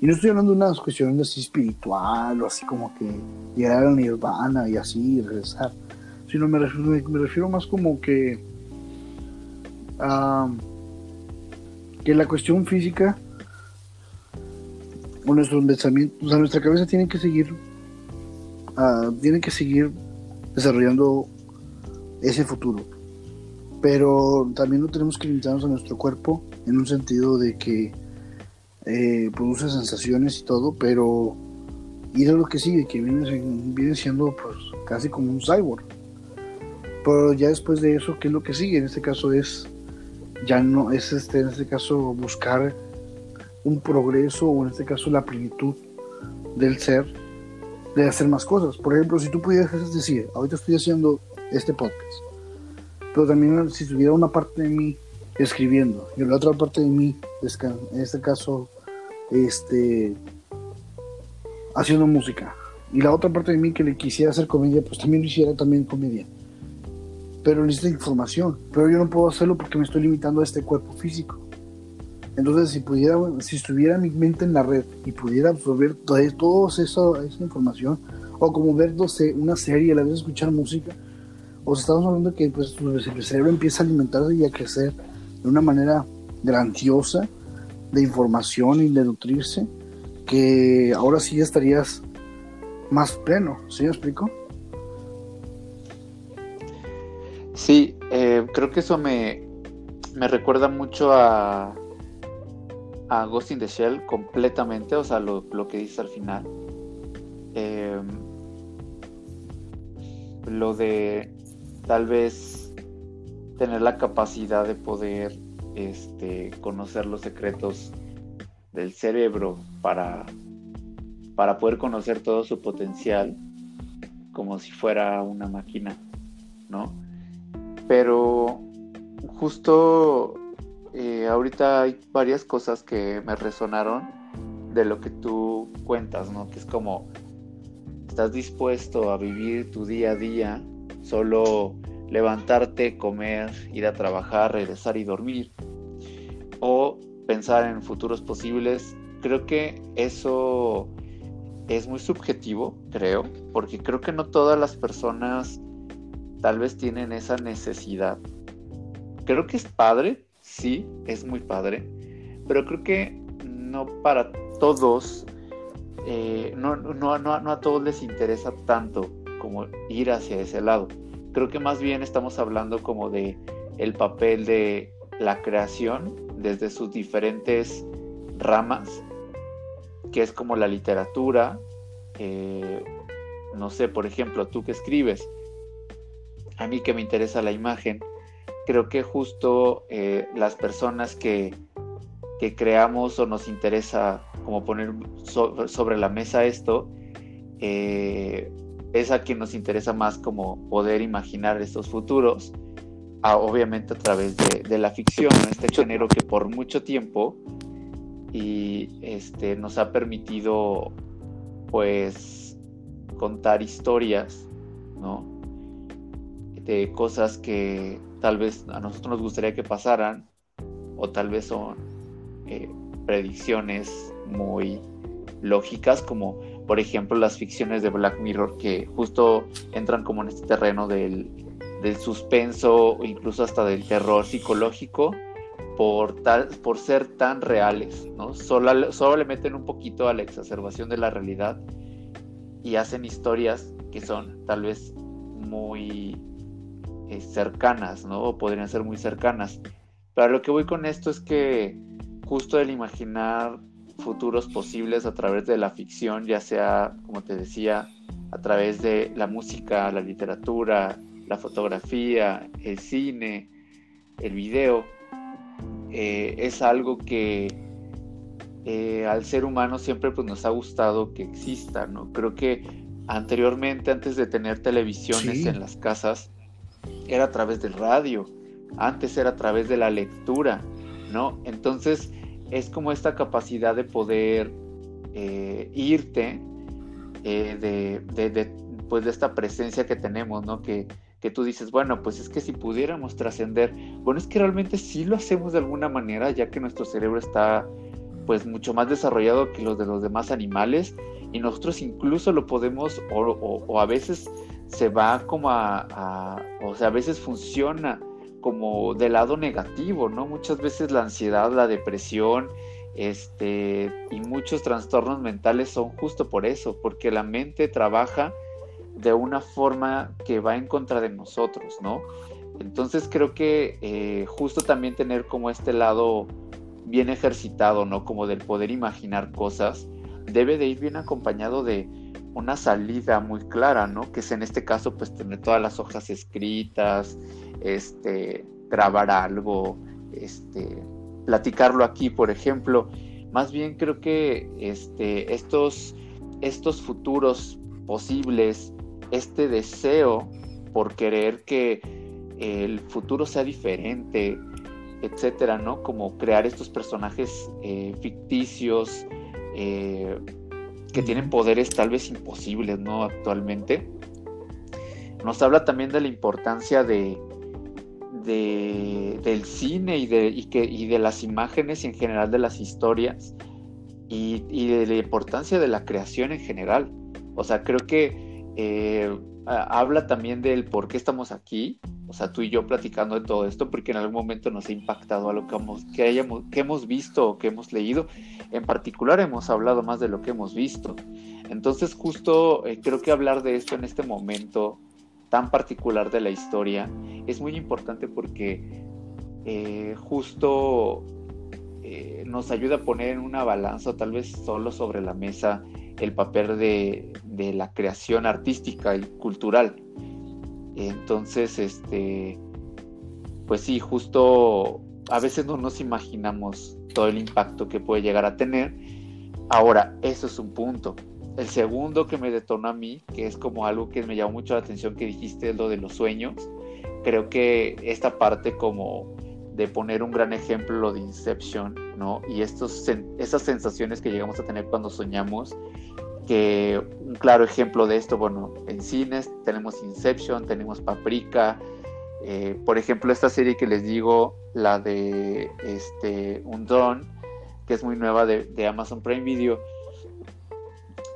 Y no estoy hablando de una cuestión así espiritual o así como que llegar al nirvana y así regresar, sino me refiero, me, refiero más como que que la cuestión física o nuestros pensamientos, o sea, nuestra cabeza tiene que seguir, uh, tiene que seguir desarrollando ese futuro. Pero también no tenemos que limitarnos a nuestro cuerpo en un sentido de que eh, produce sensaciones y todo, pero y es lo que sigue, que viene, viene siendo pues casi como un cyborg. Pero ya después de eso, ¿qué es lo que sigue? En este caso es, ya no, es este, en este caso buscar un progreso o en este caso la plenitud del ser, de hacer más cosas. Por ejemplo, si tú pudieras decir, ahorita estoy haciendo este podcast, pero también si tuviera una parte de mí escribiendo y la otra parte de mí, en este caso este, haciendo música. Y la otra parte de mí que le quisiera hacer comedia, pues también lo hiciera también comedia. Pero necesita información. Pero yo no puedo hacerlo porque me estoy limitando a este cuerpo físico. Entonces, si pudiera, si estuviera mi mente en la red y pudiera absorber toda, esa, esa información, o como ver una serie, a la vez escuchar música, o si estamos hablando que pues, el cerebro empieza a alimentarse y a crecer de una manera grandiosa, de información y de nutrirse, que ahora sí estarías más pleno, ¿sí me explico? Sí, eh, creo que eso me, me recuerda mucho a, a Ghost in the Shell completamente, o sea, lo, que dice al final. Em, lo de tal vez tener la capacidad de poder este, conocer los secretos del cerebro para, para poder conocer todo su potencial como si fuera una máquina, ¿no? Pero justo eh, ahorita hay varias cosas que me resonaron de lo que tú cuentas, ¿no? Que es como estás dispuesto a vivir tu día a día, solo levantarte, comer, ir a trabajar, regresar y dormir, o pensar en futuros posibles, creo que eso es muy subjetivo, creo, porque creo que no todas las personas tal vez tienen esa necesidad. Creo que es padre, sí, es muy padre, pero creo que no para todos, eh, no, no, a todos les interesa tanto como ir hacia ese lado. Creo que más bien estamos hablando como de el papel de la creación desde sus diferentes ramas, que es como la literatura, eh, no sé, por ejemplo, tú que escribes, a mí que me interesa la imagen, creo que justo eh, las personas que, que, creamos o nos interesa como poner sobre la mesa esto, eh, es a quien nos interesa más como poder imaginar estos futuros, obviamente a través de, la ficción, este género que por mucho tiempo y este, nos ha permitido pues contar historias, ¿no? De cosas que tal vez a nosotros nos gustaría que pasaran o tal vez son eh, predicciones muy lógicas como por ejemplo las ficciones de Black Mirror que justo entran como en este terreno del, del suspenso incluso hasta del terror psicológico por, tal, por ser tan reales, ¿no? Solo, solo le meten un poquito a la exacerbación de la realidad y hacen historias que son tal vez muy eh, cercanas, ¿no? O podrían ser muy cercanas. Pero lo que voy con esto es que justo el imaginar futuros posibles a través de la ficción, ya sea, como te decía, a través de la música, la literatura, la fotografía, el cine, el video, eh, es algo que eh, al ser humano siempre pues, nos ha gustado que exista, ¿no? Creo que anteriormente, antes de tener televisiones en las casas, era a través del radio, antes era a través de la lectura, ¿no? Entonces es como esta capacidad de poder eh, irte de, de, pues de esta presencia que tenemos, ¿no? Que, tú dices, bueno, pues es que si pudiéramos trascender, bueno, es que realmente sí lo hacemos de alguna manera, ya que nuestro cerebro está pues mucho más desarrollado que los de los demás animales y nosotros incluso lo podemos o, a veces se va como a, o sea, a veces funciona como del lado negativo, ¿no? Muchas veces la ansiedad, la depresión, este, y muchos trastornos mentales son justo por eso, porque la mente trabaja de una forma que va en contra de nosotros, ¿no? Entonces creo que eh, justo también tener como este lado bien ejercitado, ¿no? Como del poder imaginar cosas, debe de ir bien acompañado de una salida muy clara, ¿no? Que es en este caso pues tener todas las hojas escritas, este, grabar algo, este, platicarlo aquí, por ejemplo. Más bien creo que este, estos, estos futuros posibles este deseo por querer que el futuro sea diferente, etcétera, ¿no? Como crear estos personajes eh, ficticios eh, que tienen poderes tal vez imposibles, ¿no? Actualmente. Nos habla también de la importancia de, del cine y de, que, y de las imágenes y en general de las historias y, y de la importancia de la creación en general. O sea, creo que eh, habla también del por qué estamos aquí, o sea, tú y yo platicando de todo esto, porque en algún momento nos ha impactado a que hemos, que hayamos, que hemos visto o que hemos leído. En particular hemos hablado más de lo que hemos visto. Entonces, justo eh, creo que hablar de esto en este momento tan particular de la historia es muy importante porque eh, justo nos ayuda a poner en una balanza, tal vez solo sobre la mesa, el papel de, la creación artística y cultural. Entonces, este, pues sí, justo a veces no nos imaginamos todo el impacto que puede llegar a tener. Ahora, eso es un punto. El segundo que me detonó a mí, que es como algo que me llamó mucho la atención que dijiste, es lo de los sueños. Creo que esta parte como de poner un gran ejemplo lo de Inception, ¿no? Y estos, esas sensaciones que llegamos a tener cuando soñamos que un claro ejemplo de esto, bueno, en cines tenemos Inception, tenemos Paprika, eh, por ejemplo, esta serie que les digo, la de este, Un Don, que es muy nueva de, Amazon Prime Video,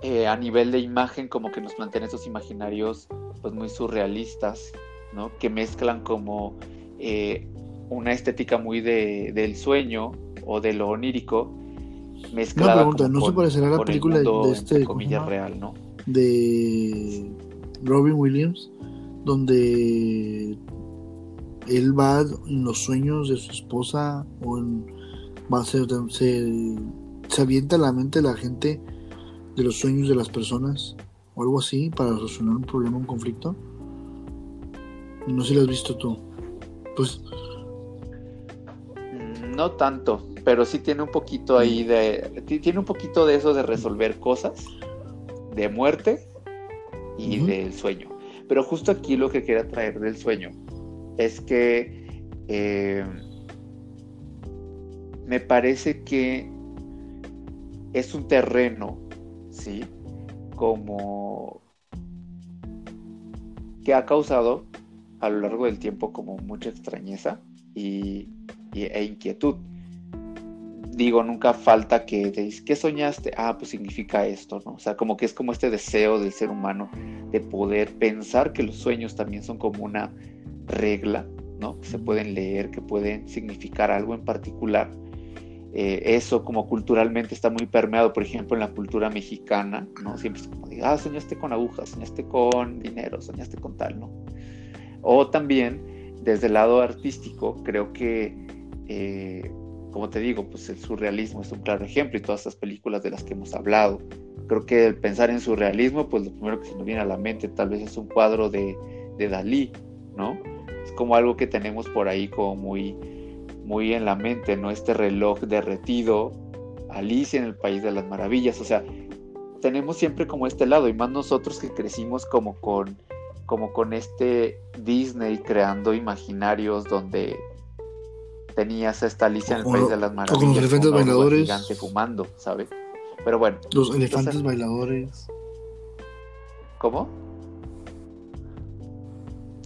eh, a nivel de imagen como que nos plantean estos imaginarios pues muy surrealistas, ¿no? Que mezclan como eh, una estética muy de, del sueño o de lo onírico, mezclada pregunta, ¿no se parecerá a la película de este comillas real, ¿no? De Robin Williams, donde él va en los sueños de su esposa o en, va a ser, se, se avienta la mente de la gente de los sueños de las personas o algo así para solucionar un problema, un conflicto. No sé si lo has visto tú. Pues mm, no tanto, pero sí tiene un poquito ahí de tiene un poquito de eso de resolver cosas, de muerte y del sueño. Pero justo aquí lo que quería traer del sueño es que eh, me parece que es un terreno, ¿sí? Como que ha causado a lo largo del tiempo como mucha extrañeza y, e inquietud. Digo, nunca falta que te ¿qué soñaste? Ah, pues significa esto, ¿no? O sea, como que es como este deseo del ser humano de poder pensar que los sueños también son como una regla, ¿no? Que se pueden leer, que pueden significar algo en particular. Eh, eso como culturalmente está muy permeado, por ejemplo, en la cultura mexicana, ¿no? Siempre es como, ah, soñaste con agujas, soñaste con dinero, soñaste con tal, ¿no? O también, desde el lado artístico, creo que, eh, como te digo, pues el surrealismo es un claro ejemplo y todas estas películas de las que hemos hablado. Creo que pensar en surrealismo, pues lo primero que se nos viene a la mente tal vez es un cuadro de, de Dalí, ¿no? como algo que tenemos por ahí como muy, muy en la mente, ¿no? Este reloj derretido, Alicia en el País de las Maravillas, o sea, tenemos siempre como este lado, y más nosotros que crecimos como con, como con este Disney creando imaginarios donde tenías a esta Alicia en el País de las Maravillas. con los elefantes bailadores. Gigante fumando, ¿sabes? Pero bueno. Los elefantes bailadores. ¿Cómo?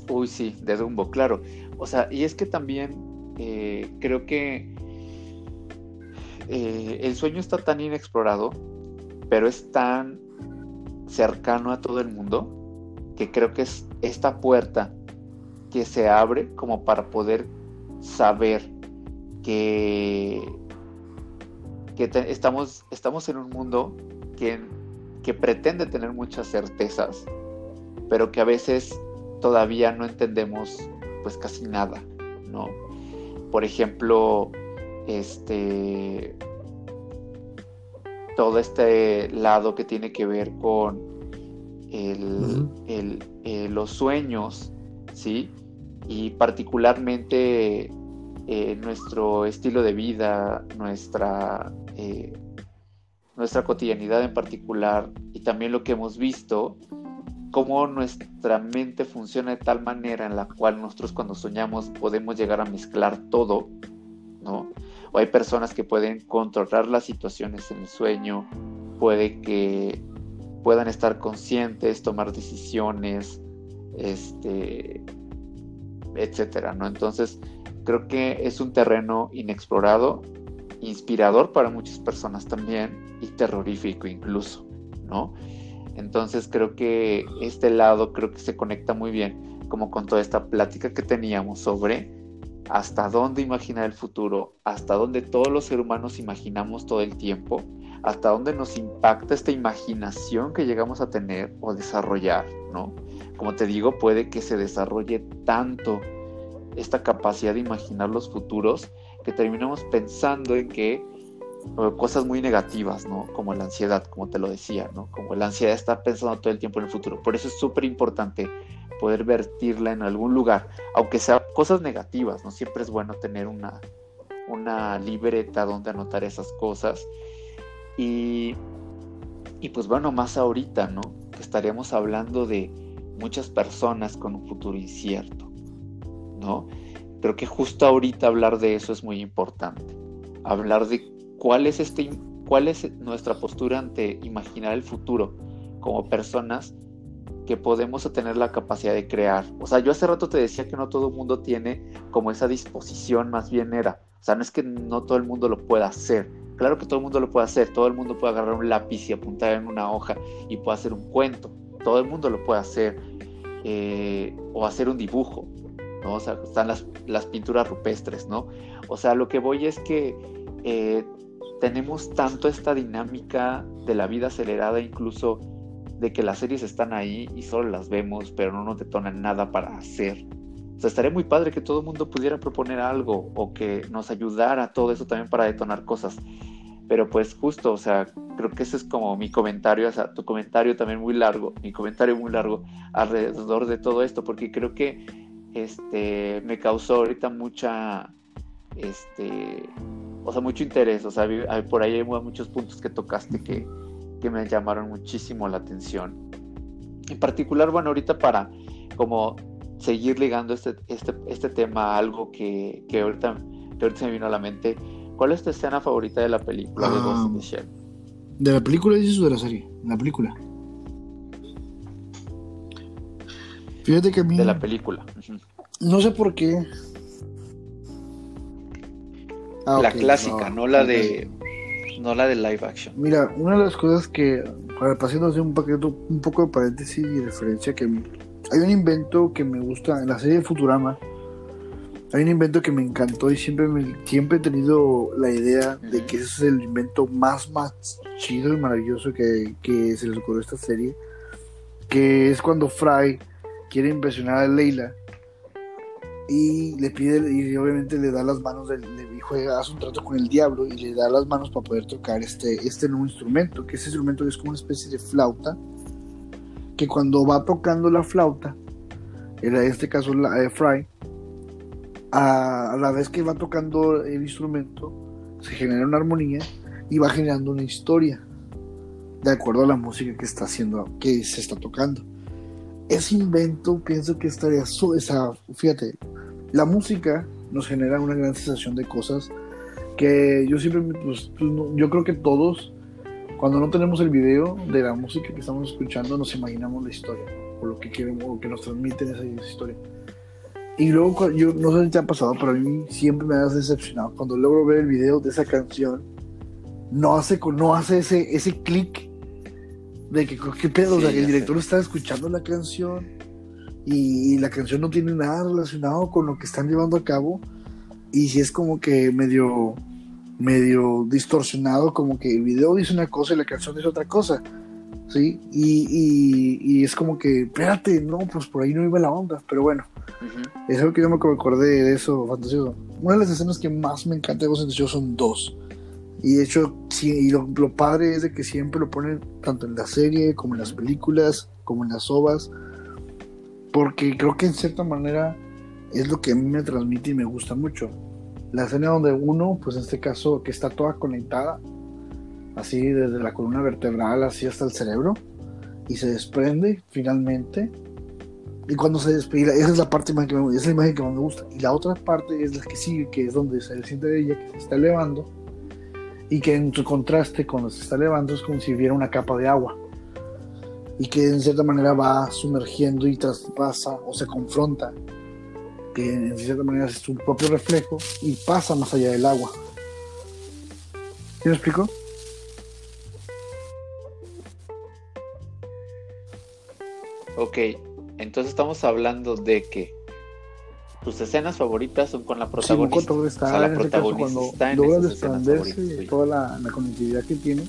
Uy, sí, de Dumbo, claro. O sea, y es que también eh, creo que eh, el sueño está tan inexplorado, pero es tan cercano a todo el mundo, que creo que es esta puerta que se abre como para poder saber que, que estamos, estamos en un mundo que, que pretende tener muchas certezas, pero que a veces todavía no entendemos pues casi nada, ¿no? Por ejemplo, este todo este lado que tiene que ver con el, eh, los sueños, ¿sí? Y particularmente eh, nuestro estilo de vida, nuestra, eh, nuestra cotidianidad en particular y también lo que hemos visto cómo nuestra mente funciona de tal manera en la cual nosotros cuando soñamos podemos llegar a mezclar todo, ¿no? O hay personas que pueden controlar las situaciones en el sueño, puede que puedan estar conscientes, tomar decisiones, este, etcétera, ¿no? Entonces, creo que es un terreno inexplorado, inspirador para muchas personas también y terrorífico incluso, ¿no? Entonces creo que este lado creo que se conecta muy bien como con toda esta plática que teníamos sobre hasta dónde imaginar el futuro, hasta dónde todos los seres humanos imaginamos todo el tiempo, hasta dónde nos impacta esta imaginación que llegamos a tener o desarrollar, ¿no? Como te digo, puede que se desarrolle tanto esta capacidad de imaginar los futuros que terminamos pensando en que cosas muy negativas, ¿no? Como la ansiedad, como te lo decía, ¿no? Como la ansiedad estar pensando todo el tiempo en el futuro. Por eso es súper importante poder vertirla en algún lugar, aunque sea cosas negativas, ¿no? Siempre es bueno tener una, una libreta donde anotar esas cosas. Y, y pues bueno, más ahorita, ¿no? Que estaríamos hablando de muchas personas con un futuro incierto, ¿no? Creo que justo ahorita hablar de eso es muy importante. Hablar de cuál es este, cuál es nuestra postura ante imaginar el futuro como personas que podemos tener la capacidad de crear. O sea, yo hace rato te decía que no todo el mundo tiene como esa disposición, más bien era. O sea, no es que no todo el mundo lo pueda hacer. Claro que todo el mundo lo puede hacer. Todo el mundo puede agarrar un lápiz y apuntar en una hoja y puede hacer un cuento. Todo el mundo lo puede hacer. Eh, o hacer un dibujo. ¿No? O sea, están las, las, pinturas rupestres, ¿no? O sea, lo que voy es que eh, tenemos tanto esta dinámica de la vida acelerada, incluso de que las series están ahí y solo las vemos, pero no nos detonan nada para hacer. O sea, estaría muy padre que todo el mundo pudiera proponer algo o que nos ayudara todo eso también para detonar cosas. Pero pues justo, o sea, creo que ese es como mi comentario, o sea, tu comentario también muy largo, mi comentario muy largo alrededor de todo esto, porque creo que este me causó ahorita mucha este o sea, mucho interés, o sea, por ahí hay muchos puntos que tocaste que, que me llamaron muchísimo la atención. En particular, bueno, ahorita para como seguir ligando este, este, este tema a algo que, que, ahorita, que ahorita se me vino a la mente, ¿cuál es tu escena favorita de la película de Ghost in the Shell? ¿De la película dices o de la serie? La película. Fíjate que a mí... De la película. No sé por qué. Ah, la clásica, no, la de no la de live action. Mira, una de las cosas que, para haciendo un, paquete, un poco de paréntesis y referencia, que hay un invento que me gusta en la serie de Futurama. Hay un invento que me encantó y siempre, me, siempre he tenido la idea de que ese es el invento más, más chido y maravilloso que, que se les ocurrió a esta serie. Que es cuando Fry quiere impresionar a Leila y le pide y obviamente le da las manos le, juega hace un trato con el diablo y le da las manos para poder tocar este este nuevo instrumento que ese instrumento es como una especie de flauta que cuando va tocando la flauta en este caso la de Fry a, la vez que va tocando el instrumento se genera una armonía y va generando una historia de acuerdo a la música que está haciendo que se está tocando ese invento pienso que estaría esa, fíjate la música nos genera una gran sensación de cosas que yo siempre pues, pues yo creo que todos cuando no tenemos el video de la música que estamos escuchando nos imaginamos la historia o lo que queremos o que nos transmiten esa, historia. Y luego yo no sé si te ha pasado pero a mí siempre me ha decepcionado cuando logro ver el video de esa canción no hace no hace ese ese clic de que qué pedo, o sea, que el director está escuchando la canción y, la canción no tiene nada relacionado con lo que están llevando a cabo y si es como que medio medio distorsionado, como que el video dice una cosa y la canción dice otra cosa, ¿sí? Y, y, es como que, espérate, no, pues por ahí no iba la onda, pero bueno, es algo que yo me acordé de eso, fantasioso. Una de las escenas que más me encanta de Ghost son dos. Y de hecho, sí, y lo, padre es de que siempre lo ponen tanto en la serie como en las películas, como en las ovas, porque creo que en cierta manera es lo que a mí me transmite y me gusta mucho. La escena donde uno, pues en este caso, que está toda conectada, así desde la columna vertebral, así hasta el cerebro, y se desprende finalmente. Y cuando se despide, esa es la parte que me, esa es la imagen que más me gusta. Y la otra parte es la que sigue, que es donde se siente ella que se está elevando y que en su contraste cuando se está elevando es como si hubiera una capa de agua y que en cierta manera va sumergiendo y traspasa o se confronta que en cierta manera es su propio reflejo y pasa más allá del agua ¿Sí me explico? Ok, entonces estamos hablando de que tus escenas favoritas son con la protagonista. Sí, todo está, o sea, la protagonista cuando está en logra desprenderse toda la, la, conectividad que tiene,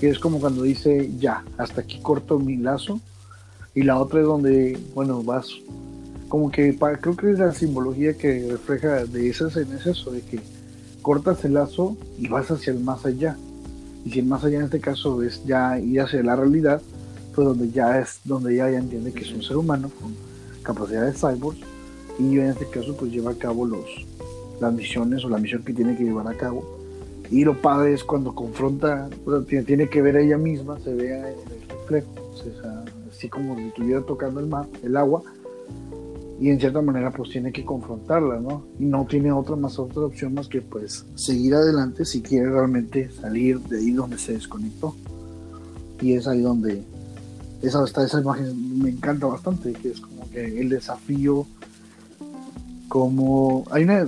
que es como cuando dice, ya, hasta aquí corto mi lazo, y la otra es donde, bueno, vas, como que creo que es la simbología que refleja de esas escenas eso, de que cortas el lazo y vas hacia el más allá. Y si el más allá en este caso es ya ir hacia la realidad, pues donde ya es, donde ya, ya entiende que es un ser humano con capacidades cyborg y en este caso pues lleva a cabo los, las misiones o la misión que tiene que llevar a cabo. Y lo padre es cuando confronta, tiene, que ver a ella misma, se ve en el reflejo, así como si estuviera tocando el mar, el agua, y en cierta manera pues tiene que confrontarla, ¿no? Y no tiene otra más otra opción más que pues seguir adelante si quiere realmente salir de ahí donde se desconectó. Y es ahí donde esa, esa imagen me encanta bastante, que es como que el desafío, como hay una,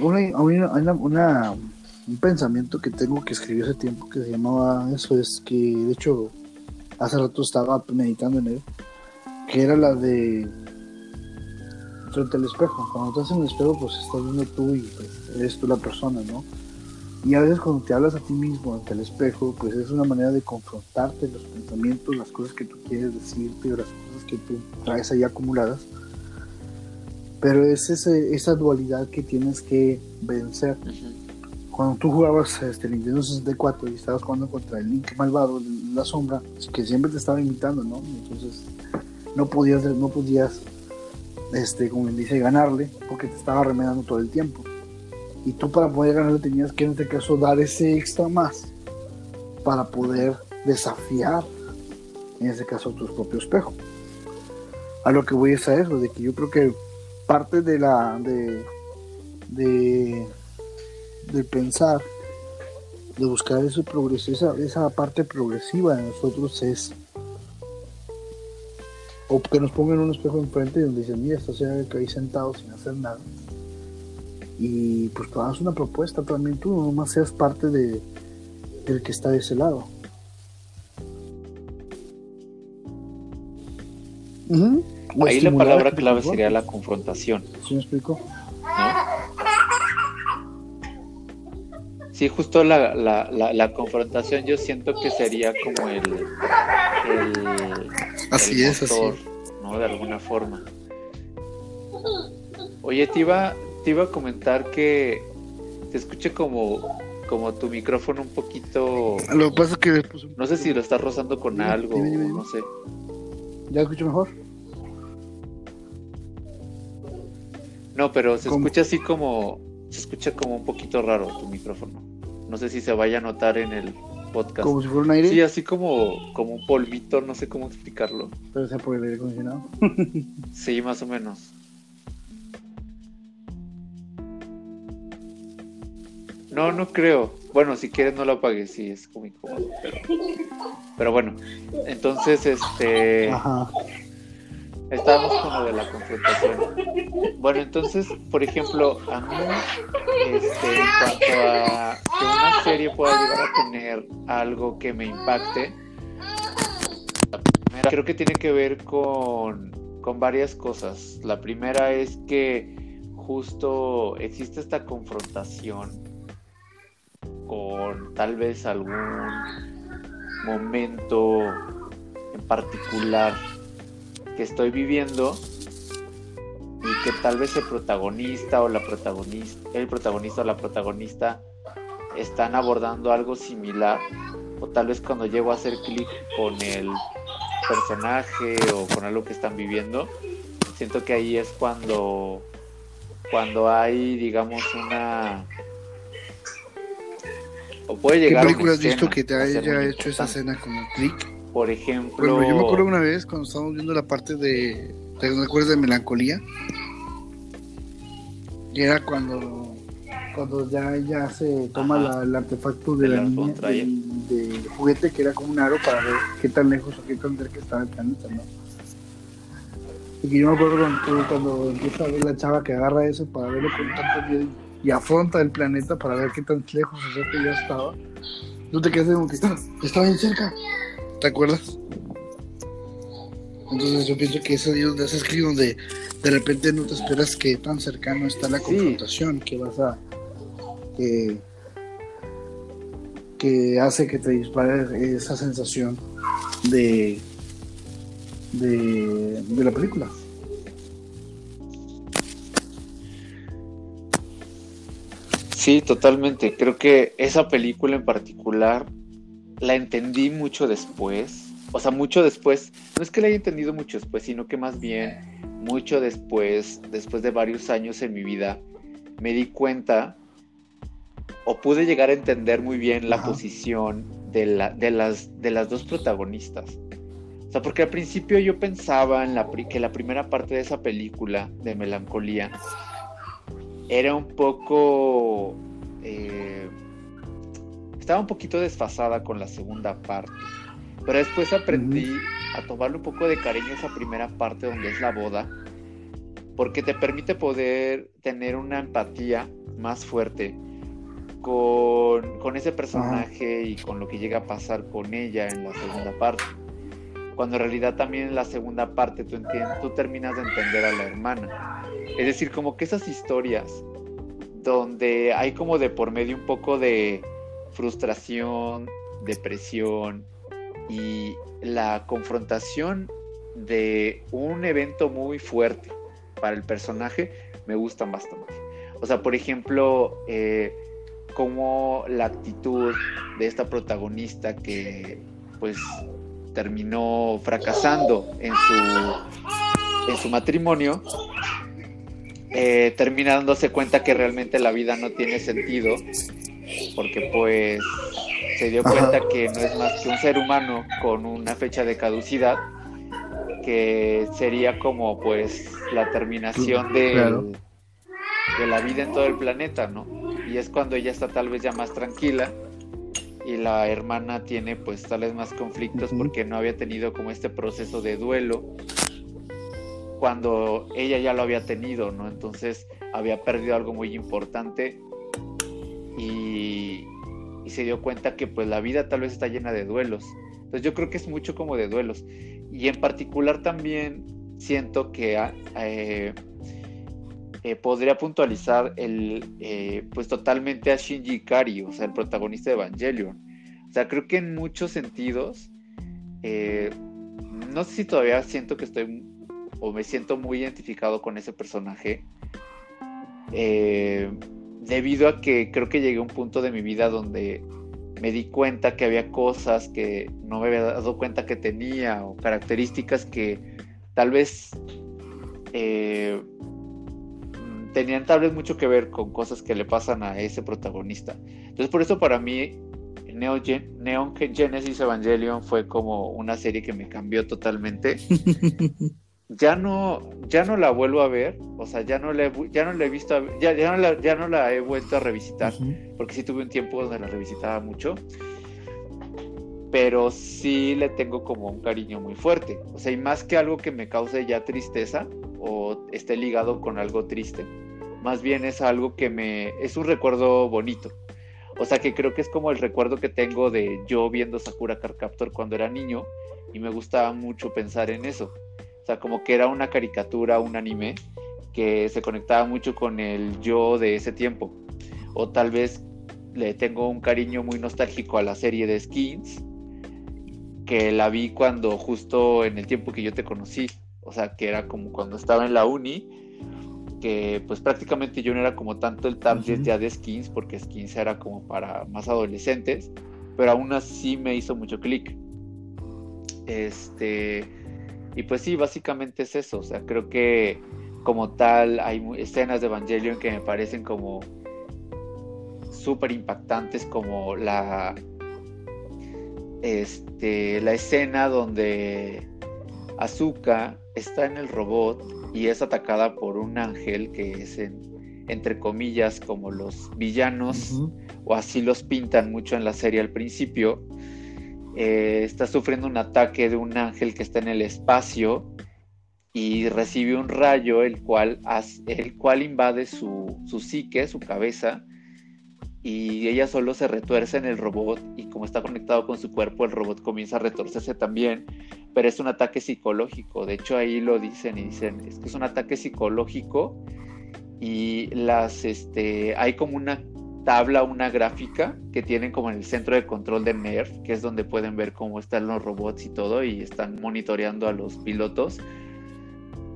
una, un pensamiento que tengo que escribí hace tiempo que se llamaba eso, es que de hecho hace rato estaba meditando en él, que era la de frente al espejo. Cuando estás en el espejo, pues estás viendo tú y pues, eres tú la persona, ¿no? Y a veces cuando te hablas a ti mismo ante el espejo, pues es una manera de confrontarte los pensamientos, las cosas que tú quieres decirte o las cosas que tú traes ahí acumuladas. Pero es ese, esa dualidad que tienes que vencer. Cuando tú jugabas este, Nintendo 64 y estabas jugando contra el Link malvado, la sombra, que siempre te estaba imitando, ¿no? Entonces no podías, no podías este, como dice, ganarle, porque te estaba remedando todo el tiempo. Y tú para poder ganarle tenías que en este caso dar ese extra más para poder desafiar, en ese caso, tu propio espejo. A lo que voy es a eso, de que yo creo que parte de la de, de, de pensar, de buscar ese progreso, esa, esa parte progresiva de nosotros es o que nos pongan un espejo enfrente y donde dicen, mira, estás ahí sentado sin hacer nada. Y pues tú una propuesta también tú, no nomás seas parte de, del que está de ese lado. Ahí la palabra clave sería la confrontación. ¿Sí me explico? Sí, justo la, la, la, confrontación yo siento que sería como el, así es, así. ¿no? De alguna forma. Oye, te iba, te iba a comentar que te escuché como, como tu micrófono un poquito. Lo que pasa es que. no sé si lo estás rozando con algo, no sé. ¿Ya escucho mejor? No, pero se escucha así como. Se escucha como un poquito raro tu micrófono. No sé si se vaya a notar en el podcast. Como si fuera un aire. Sí, así como, como un polvito, no sé cómo explicarlo. Pero sea por el aire acondicionado. sí, más o menos. No, no creo. Bueno, si quieres no lo apagues, sí, es como incómodo. Pero, pero bueno, entonces, este... Ajá. Estábamos con lo de la confrontación. Bueno, entonces, por ejemplo, a mí, este, en cuanto a que una serie pueda llegar a tener algo que me impacte, creo que tiene que ver con, con varias cosas. La primera es que justo existe esta confrontación con tal vez algún momento en particular que estoy viviendo y que tal vez el protagonista o la protagonista, el protagonista o la protagonista están abordando algo similar o tal vez cuando llego a hacer clic con el personaje o con algo que están viviendo, siento que ahí es cuando cuando hay digamos una o puede llegar ¿Qué película has visto que te haya hecho esa escena como clic? Por ejemplo. yo me acuerdo una vez cuando estábamos viendo la parte de. ¿Te acuerdas de melancolía? Y era cuando. Cuando ya, ya se toma el artefacto de la niña de, juguete que era como un aro para ver qué tan lejos o qué tan cerca estaba el planeta, ¿no? Y que yo me acuerdo cuando, cuando empieza a ver la chava que agarra eso para verlo con tanto miedo y afronta el planeta para ver qué tan lejos o cerca ya estaba. Tú te quedas como que ah, estaba bien cerca. ¿Te acuerdas? Entonces yo pienso que ese día es escrito donde de repente no te esperas que tan cercano está la confrontación que vas a que, que hace que te dispare esa sensación de de, de la película. Sí, totalmente. Creo que esa película en particular la entendí mucho después. O sea, mucho después. No es que la haya entendido mucho después, sino que más bien mucho después, después de varios años en mi vida, me di cuenta o pude llegar a entender muy bien la posición de, la, de, las, de las dos protagonistas. O sea, porque al principio yo pensaba en la, que la primera parte de esa película de melancolía era un poco... Eh, estaba un poquito desfasada con la segunda parte. Pero después aprendí a tomarle un poco de cariño a esa primera parte donde es la boda, porque te permite poder tener una empatía más fuerte con, ese personaje y con lo que llega a pasar con ella en la segunda parte. Cuando en realidad también en la segunda parte tú, tú terminas de entender a la hermana. Es decir, como que esas historias donde hay como de por medio un poco de frustración, depresión y la confrontación de un evento muy fuerte para el personaje me gustan bastante. O sea, por ejemplo, eh, como la actitud de esta protagonista que pues terminó fracasando en su, en su matrimonio, eh, termina dándose cuenta que realmente la vida no tiene sentido, porque pues se dio cuenta que no es más que un ser humano con una fecha de caducidad, que sería como pues la terminación de, de la vida en todo el planeta, ¿no? Y es cuando ella está tal vez ya más tranquila y la hermana tiene pues tal vez más conflictos porque no había tenido como este proceso de duelo cuando ella ya lo había tenido, ¿no? Entonces había perdido algo muy importante y, se dio cuenta que pues la vida tal vez está llena de duelos. Entonces yo creo que es mucho como de duelos. Y en particular también siento que ah, eh, eh, podría puntualizar el, eh, pues totalmente a Shinji Ikari, o sea, el protagonista de Evangelion. O sea, creo que en muchos sentidos, no sé si todavía siento que estoy o me siento muy identificado con ese personaje, debido a que creo que llegué a un punto de mi vida donde me di cuenta que había cosas que no me había dado cuenta que tenía o características que tal vez eh, tenían tal vez mucho que ver con cosas que le pasan a ese protagonista. Entonces por eso para mí Neon, Neon Genesis Evangelion fue como una serie que me cambió totalmente. ya no, ya no la vuelvo a ver, o sea, ya no la he, ya no la he visto, ya, ya, no la, ya no la he vuelto a revisitar, porque sí tuve un tiempo donde la revisitaba mucho, pero sí le tengo como un cariño muy fuerte, o sea, y más que algo que me cause ya tristeza o esté ligado con algo triste, más bien es algo que me, es un recuerdo bonito, o sea, que creo que es como el recuerdo que tengo de yo viendo Sakura Car Captor cuando era niño, y me gustaba mucho pensar en eso sea, como que era una caricatura, un anime que se conectaba mucho con el yo de ese tiempo. O tal vez le tengo un cariño muy nostálgico a la serie de Skins, que la vi cuando justo en el tiempo que yo te conocí, o sea, que era como cuando estaba en la uni, que pues prácticamente yo no era como tanto el target ya de Skins, porque Skins era como para más adolescentes, pero aún así me hizo mucho clic. Este, y pues sí, básicamente es eso. O sea, creo que como tal hay escenas de Evangelion que me parecen como súper impactantes, como la, este, la escena donde Azuka está en el robot y es atacada por un ángel que es entre comillas como los villanos o así los pintan mucho en la serie al principio eh, está sufriendo un ataque de un ángel que está en el espacio y recibe un rayo el cual, el cual invade su, su psique, su cabeza, y ella solo se retuerce en el robot y como está conectado con su cuerpo, el robot comienza a retorcerse también, pero es un ataque psicológico. De hecho, ahí lo dicen y dicen, es que es un ataque psicológico y las, este, hay como una tabla, una gráfica que tienen como en el centro de control de NERF, que es donde pueden ver cómo están los robots y todo, y están monitoreando a los pilotos.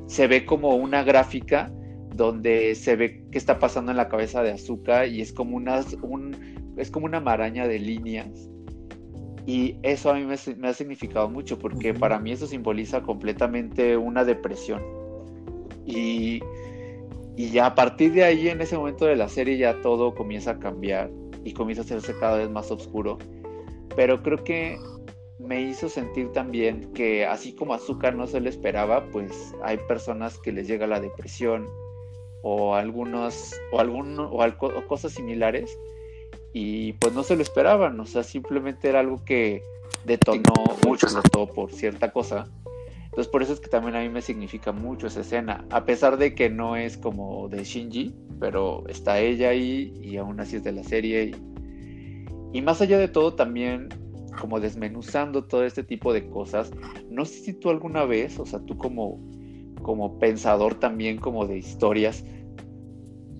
Se ve como una gráfica donde se ve qué está pasando en la cabeza de Azuka y es como una, un, es como una maraña de líneas. Y eso a mí me, me ha significado mucho porque para mí eso simboliza completamente una depresión. Y y ya a partir de ahí, en ese momento de la serie, ya todo comienza a cambiar y comienza a hacerse cada vez más oscuro. Pero creo que me hizo sentir también que así como azúcar no se le esperaba, pues hay personas que les llega la depresión o algunos o algún o, o cosas similares y pues no se lo esperaban, o sea, simplemente era algo que detonó mucho, explotó por cierta cosa. Entonces por eso es que también a mí me significa mucho esa escena, a pesar de que no es como de Shinji, pero está ella ahí y aún así es de la serie. Y, más allá de todo también como desmenuzando todo este tipo de cosas, no sé si tú alguna vez, o sea, tú como, como pensador también como de historias,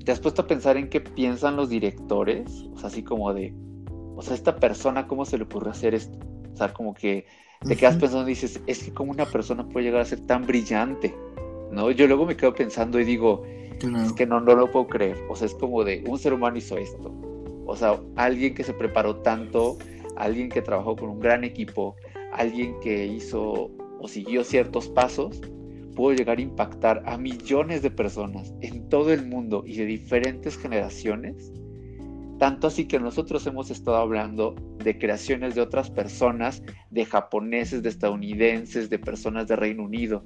¿Te has puesto a pensar en qué piensan los directores? O sea, así como de, o sea, esta persona, ¿cómo se le ocurre hacer esto? O sea, como que te quedas pensando y dices, es que como una persona puede llegar a ser tan brillante, ¿no? Yo luego me quedo pensando y digo, es que no, no lo puedo creer. O sea, es como de, un ser humano hizo esto. O sea, alguien que se preparó tanto, alguien que trabajó con un gran equipo, alguien que hizo o siguió ciertos pasos pudo llegar a impactar a millones de personas en todo el mundo y de diferentes generaciones. Tanto así que nosotros hemos estado hablando de creaciones de otras personas, de japoneses, de estadounidenses, de personas de Reino Unido.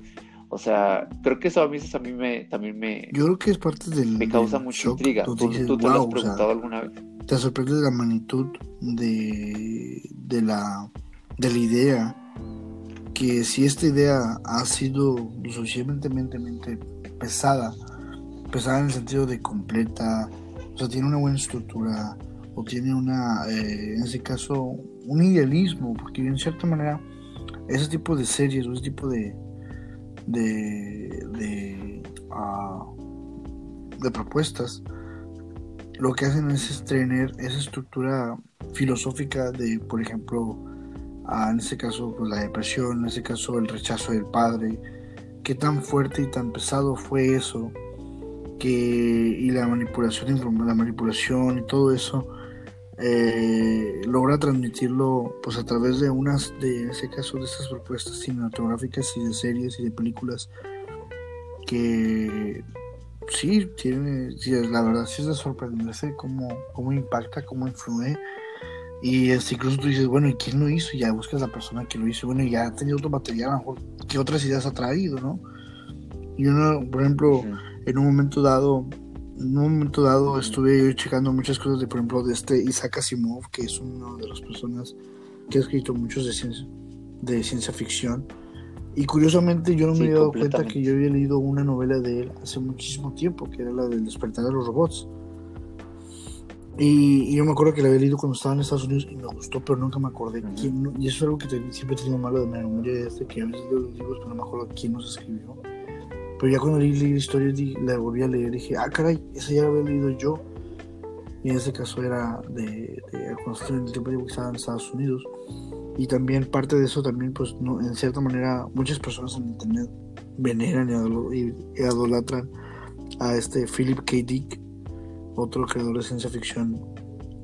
O sea, creo que eso a mí, a mí me, también me... Yo creo que es parte del... Me causa mucha intriga. ¿Tú, te lo has preguntado alguna vez? Te sorprende la magnitud de, de, la, de la idea que si esta idea ha sido suficientemente pesada, pesada en el sentido de completa, o sea, tiene una buena estructura, o tiene una, eh, en ese caso, un idealismo, porque en cierta manera, ese tipo de series o ese tipo de, de, de, ah, de propuestas, lo que hacen es tener esa estructura filosófica de, por ejemplo, en ese caso pues, la depresión, en ese caso el rechazo del padre, qué tan fuerte y tan pesado fue eso, que, y la manipulación, la manipulación y todo eso, eh, logra transmitirlo pues a través de unas, de en ese caso, de estas propuestas cinematográficas y de series y de películas que sí, tiene, la verdad sí es de sorprenderse cómo, cómo impacta, cómo influye y este, incluso tú dices, bueno, ¿y quién lo hizo? Y ya buscas la persona que lo hizo. Bueno, y ya ha tenido otro material, a lo mejor, ¿qué otras ideas ha traído, no? Y uno, por ejemplo, en un momento dado, en un momento dado estuve yo checando muchas cosas de, por ejemplo, de este Isaac Asimov, que es una de las personas que ha escrito muchos de ciencia, de ciencia ficción. Y curiosamente yo no me había dado cuenta que yo había leído una novela de él hace muchísimo tiempo, que era la del despertar de los robots. Y, yo me acuerdo que la había leído cuando estaba en Estados Unidos y me gustó, pero nunca me acordé quién. Y eso es algo que siempre he tenido malo de memoria, este, que a veces leo los libros, pero no me acuerdo quién nos escribió. Pero ya cuando leí, la historia, la volví a leer, dije, ah, caray, esa ya la había leído yo. Y en ese caso era de, de cuando el tiempo que estaba en Estados Unidos. Y también parte de eso también, pues, no, en cierta manera, muchas personas en internet veneran y, y idolatran a este Philip K. Dick otro creador de ciencia ficción,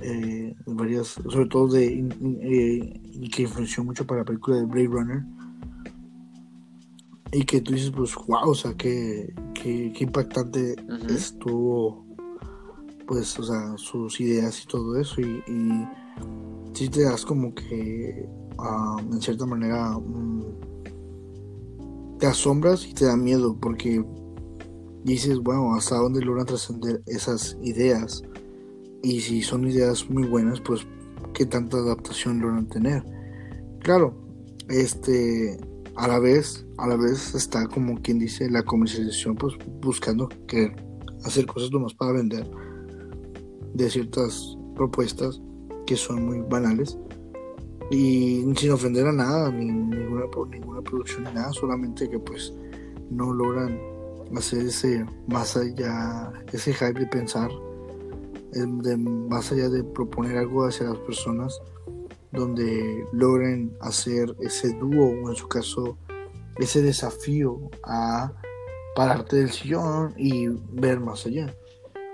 eh, varias, sobre todo de eh, que influenció mucho para la película de Blade Runner. Y que tú dices, pues, wow, o sea, qué, qué, impactante estuvo, pues, o sea, sus ideas y todo eso. Y, y sí te das como que, ah, en cierta manera, mm, te asombras y te da miedo, porque dices, bueno, ¿hasta dónde logran trascender esas ideas? Y si son ideas muy buenas, pues, ¿qué tanta adaptación logran tener? Claro, este, a la vez, a la vez está como quien dice la comercialización, pues, buscando que hacer cosas nomás para vender de ciertas propuestas que son muy banales y sin ofender a nada, ni, ninguna, ninguna producción ni nada, solamente que pues no logran hacer ese más allá, ese hype de pensar, de, más allá de proponer algo hacia las personas, donde logren hacer ese dúo o en su caso ese desafío a pararte del sillón y ver más allá.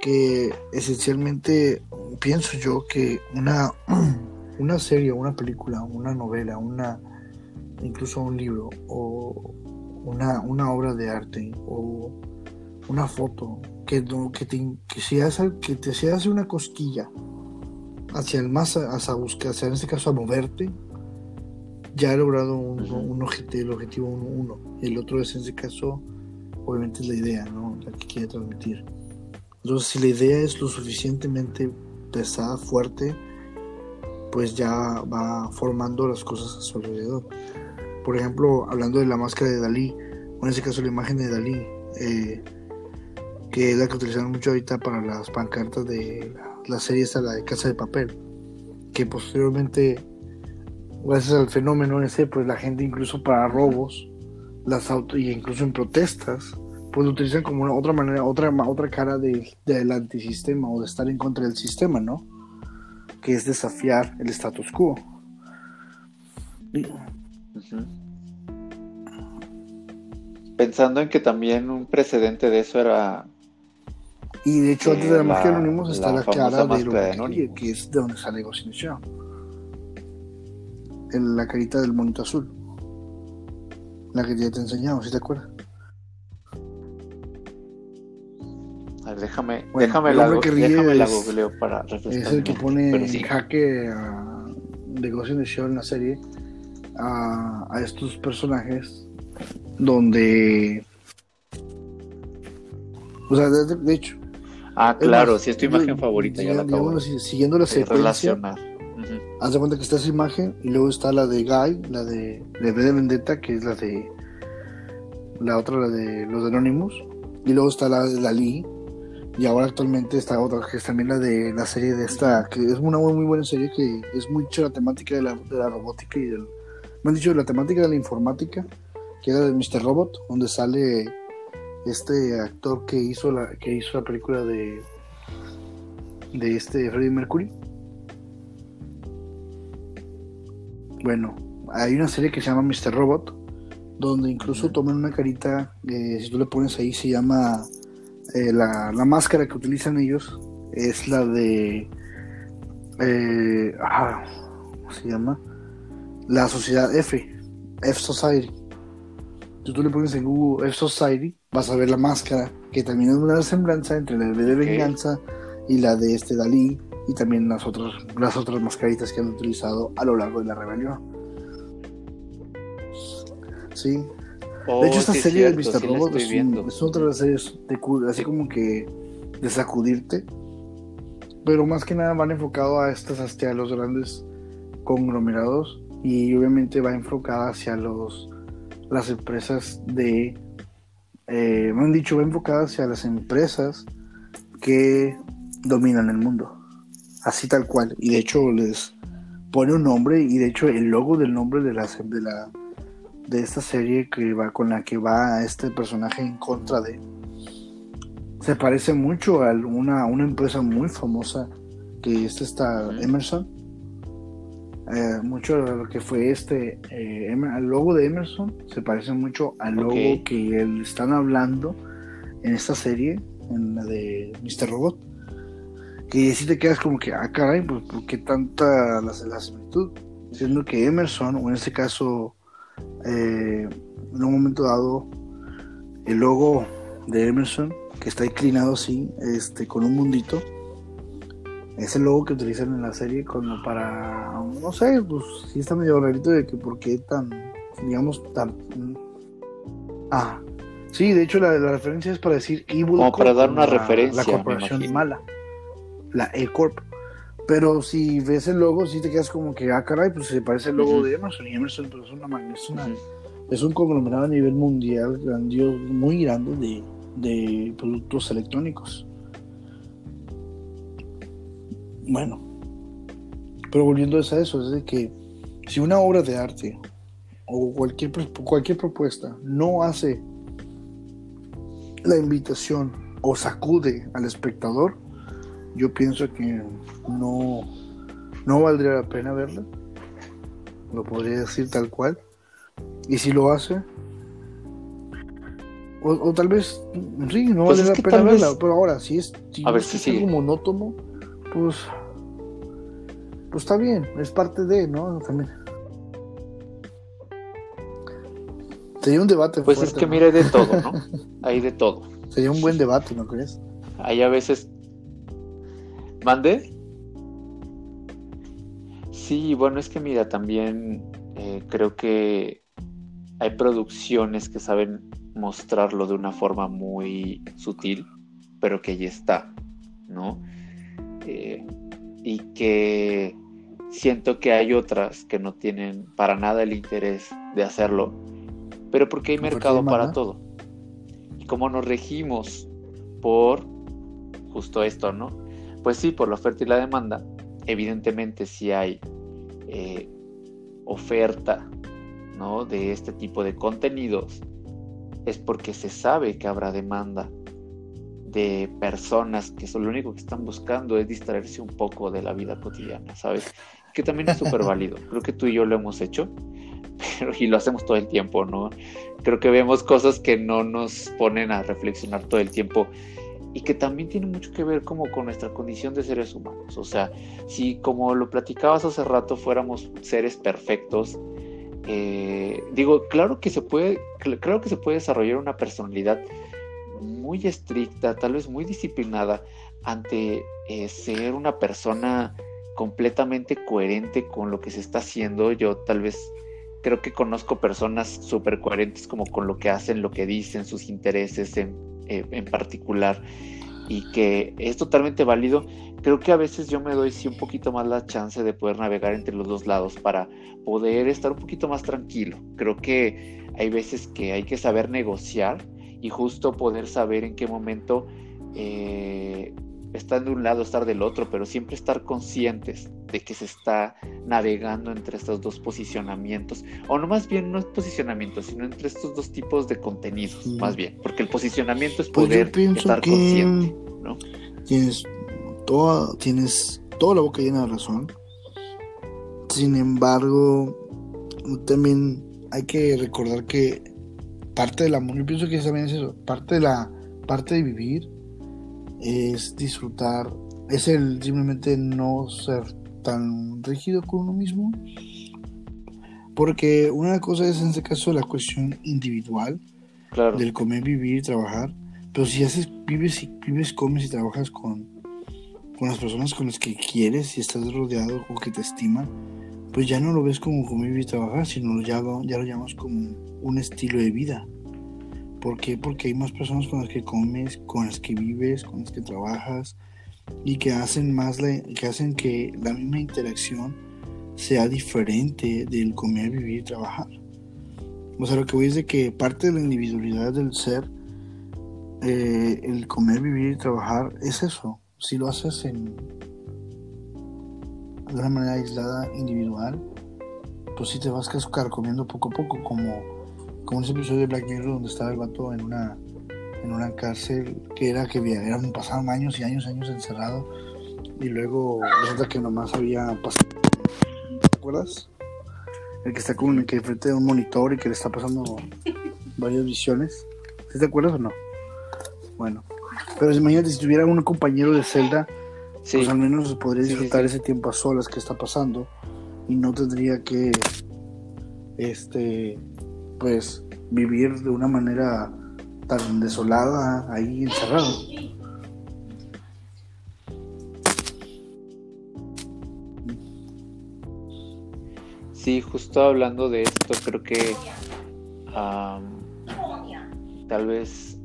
Que esencialmente pienso yo que una, una serie, una película, una novela, una incluso un libro o una, una obra de arte o una foto que, que, te, que, hace, que te una cosquilla hacia el más, hacia buscar, hacia en este caso a moverte, ya ha logrado un, un objetivo, el objetivo 1-1. El otro es, en ese caso, obviamente es la idea, ¿no? La que quiere transmitir. Entonces, si la idea es lo suficientemente pesada, fuerte, pues ya va formando las cosas a su alrededor. Por ejemplo, hablando de la máscara de Dalí, o en ese caso la imagen de Dalí, eh, que es la que utilizaron mucho ahorita para las pancartas de la, serie esta, la de Casa de Papel, que posteriormente, gracias al fenómeno ese, pues la gente incluso para robos, las auto y incluso en protestas, pues lo utilizan como una otra manera, otra, otra cara de, del antisistema o de estar en contra del sistema, ¿no? Que es desafiar el status quo. Pensando en que también un precedente de eso era. Y de hecho, antes de la, magia de Anonymous está la, cara de, que es de donde sale Ghost En la carita del monito azul. La que ya te he enseñado, si te acuerdas. A ver, déjame, déjame, la, déjame la googleo para refrescar. Es el que pone en jaque a, de Ghost in the Shell en la serie a, a estos personajes donde o sea de, hecho ah claro si es tu imagen favorita ya, la acabo siguiendo la secuencia haz de cuenta que está esa imagen y luego está la de Guy la de de de Vendetta que es la de la otra la de los Anonymous y luego está la de Dalí y ahora actualmente está otra que es también la de la serie de esta que es una muy, buena serie que es muy la temática de la, de la robótica y del me han dicho la temática de la informática que era de Mr. Robot, donde sale este actor que hizo la, que hizo la película de de este Freddie Mercury. Bueno, hay una serie que se llama Mr. Robot, donde incluso toman una carita, eh, si tú le pones ahí, se llama eh, la, máscara que utilizan ellos, es la de. Eh, ah, ¿Cómo se llama? La sociedad F, F Society. Si tú le pones en Google F Society, vas a ver la máscara, que también es una semblanza entre la de Venganza y la de este Dalí, y también las otras, las otras mascaritas que han utilizado a lo largo de la rebelión. Sí. de hecho, oh, esta serie de Mr. Robot es, otra de las series de, así como que de sacudirte, pero más que nada van enfocado a estas, hacia los grandes conglomerados y obviamente va enfocada hacia los las empresas de, eh, me han dicho, va enfocada hacia las empresas que dominan el mundo. Así tal cual. Y de hecho les pone un nombre y de hecho el logo del nombre de la, de la de esta serie que va con la que va este personaje en contra de se parece mucho a una, una empresa muy famosa que es esta Emerson eh, mucho de lo que fue este eh, el logo de Emerson se parece mucho al logo que están hablando en esta serie en la de Mr. Robot que si te quedas como que ah caray pues por qué tanta la, similitud siendo que Emerson o en este caso eh, en un momento dado el logo de Emerson que está inclinado así este con un mundito ese logo que utilizan en la serie como para, no sé, pues sí está medio rarito de que por qué tan, digamos, tan... Ah, sí, de hecho la, la referencia es para decir Evil Como para dar una referencia. La corporación mala, la E-Corp. Pero si ves el logo, sí te quedas como que, ah, caray, pues se parece el logo de Emerson. Y Emerson pues, es, una, es, una, es un conglomerado a nivel mundial grandioso, muy grande de, de productos electrónicos. Bueno, pero volviendo a eso, es de que si una obra de arte o cualquier, cualquier propuesta no hace la invitación o sacude al espectador, yo pienso que no, no valdría la pena verla. Lo podría decir tal cual. Y si lo hace, o, tal vez, sí, no pues valdría la pena verla. Pero ahora, si es, si a ver, si es algo monótono, pues pues está bien, es parte de, ¿no? También. Sería un debate. Pues es que mire mira, hay de todo, ¿no? hay de todo. Sería un buen debate, ¿no crees? Hay a veces. ¿Mande? Sí, bueno, es que mira, también Eh, creo que hay producciones que saben mostrarlo de una forma muy sutil, pero que ahí está, ¿no? Eh, y que siento que hay otras que no tienen para nada el interés de hacerlo, pero porque hay mercado para todo. Y como nos regimos por justo esto, ¿no? Pues sí, por la oferta y la demanda, evidentemente si hay eh, oferta, ¿no? De este tipo de contenidos, es porque se sabe que habrá demanda de personas que son lo único que están buscando es distraerse un poco de la vida cotidiana, ¿sabes? Que también es súper válido. Creo que tú y yo lo hemos hecho, pero y lo hacemos todo el tiempo, ¿no? Creo que vemos cosas que no nos ponen a reflexionar todo el tiempo y que también tiene mucho que ver como con nuestra condición de seres humanos. O sea, si como lo platicabas hace rato fuéramos seres perfectos, eh, digo, claro que se puede, claro que se puede desarrollar una personalidad muy estricta, tal vez muy disciplinada ante eh, ser una persona completamente coherente con lo que se está haciendo. Yo tal vez creo que conozco personas súper coherentes como con lo que hacen, lo que dicen, sus intereses en, eh, en particular y que es totalmente válido. Creo que a veces yo me doy sí un poquito más la chance de poder navegar entre los dos lados para poder estar un poquito más tranquilo. Creo que hay veces que hay que saber negociar y justo poder saber en qué momento eh, estar de un lado, estar del otro, pero siempre estar conscientes de que se está navegando entre estos dos posicionamientos, o no más bien no es posicionamiento, sino entre estos dos tipos de contenidos, más bien, porque el posicionamiento es pues poder estar consciente, ¿no? Tienes toda, tienes toda la boca llena de razón. Sin embargo, también hay que recordar que parte del amor, yo pienso que también es eso, parte de la parte de vivir es disfrutar, es el simplemente no ser tan rígido con uno mismo. Porque una cosa es en este caso la cuestión individual del comer, vivir, trabajar. Pero si haces, vives, vives, comes y trabajas con, con las personas con las que quieres y estás rodeado o que te estiman, pues ya no lo ves como comer, vivir y trabajar, sino ya, ya lo llamas como un estilo de vida. ¿Por qué? Porque hay más personas con las que comes, con las que vives, con las que trabajas y que hacen más que hacen que la misma interacción sea diferente del comer, vivir y trabajar. O sea, lo que voy es de que parte de la individualidad del ser, eh, el comer, vivir y trabajar es eso. Si lo haces en, de una manera aislada, individual, pues si te vas a comiendo poco a poco, como como ese episodio de Black Mirror donde estaba el vato en una, en una cárcel que era que eran, pasaron años y años, años encerrado y luego resulta que nomás había pasado. ¿Te acuerdas? El que está como en que frente de un monitor y que le está pasando varias visiones. ¿Sí te acuerdas o no? Bueno, pero imagínate si tuviera un compañero de celda, pues al menos podría disfrutar ese tiempo a solas que está pasando y no tendría que este pues vivir de una manera tan desolada ahí encerrado. Sí, justo hablando de esto, creo que tal vez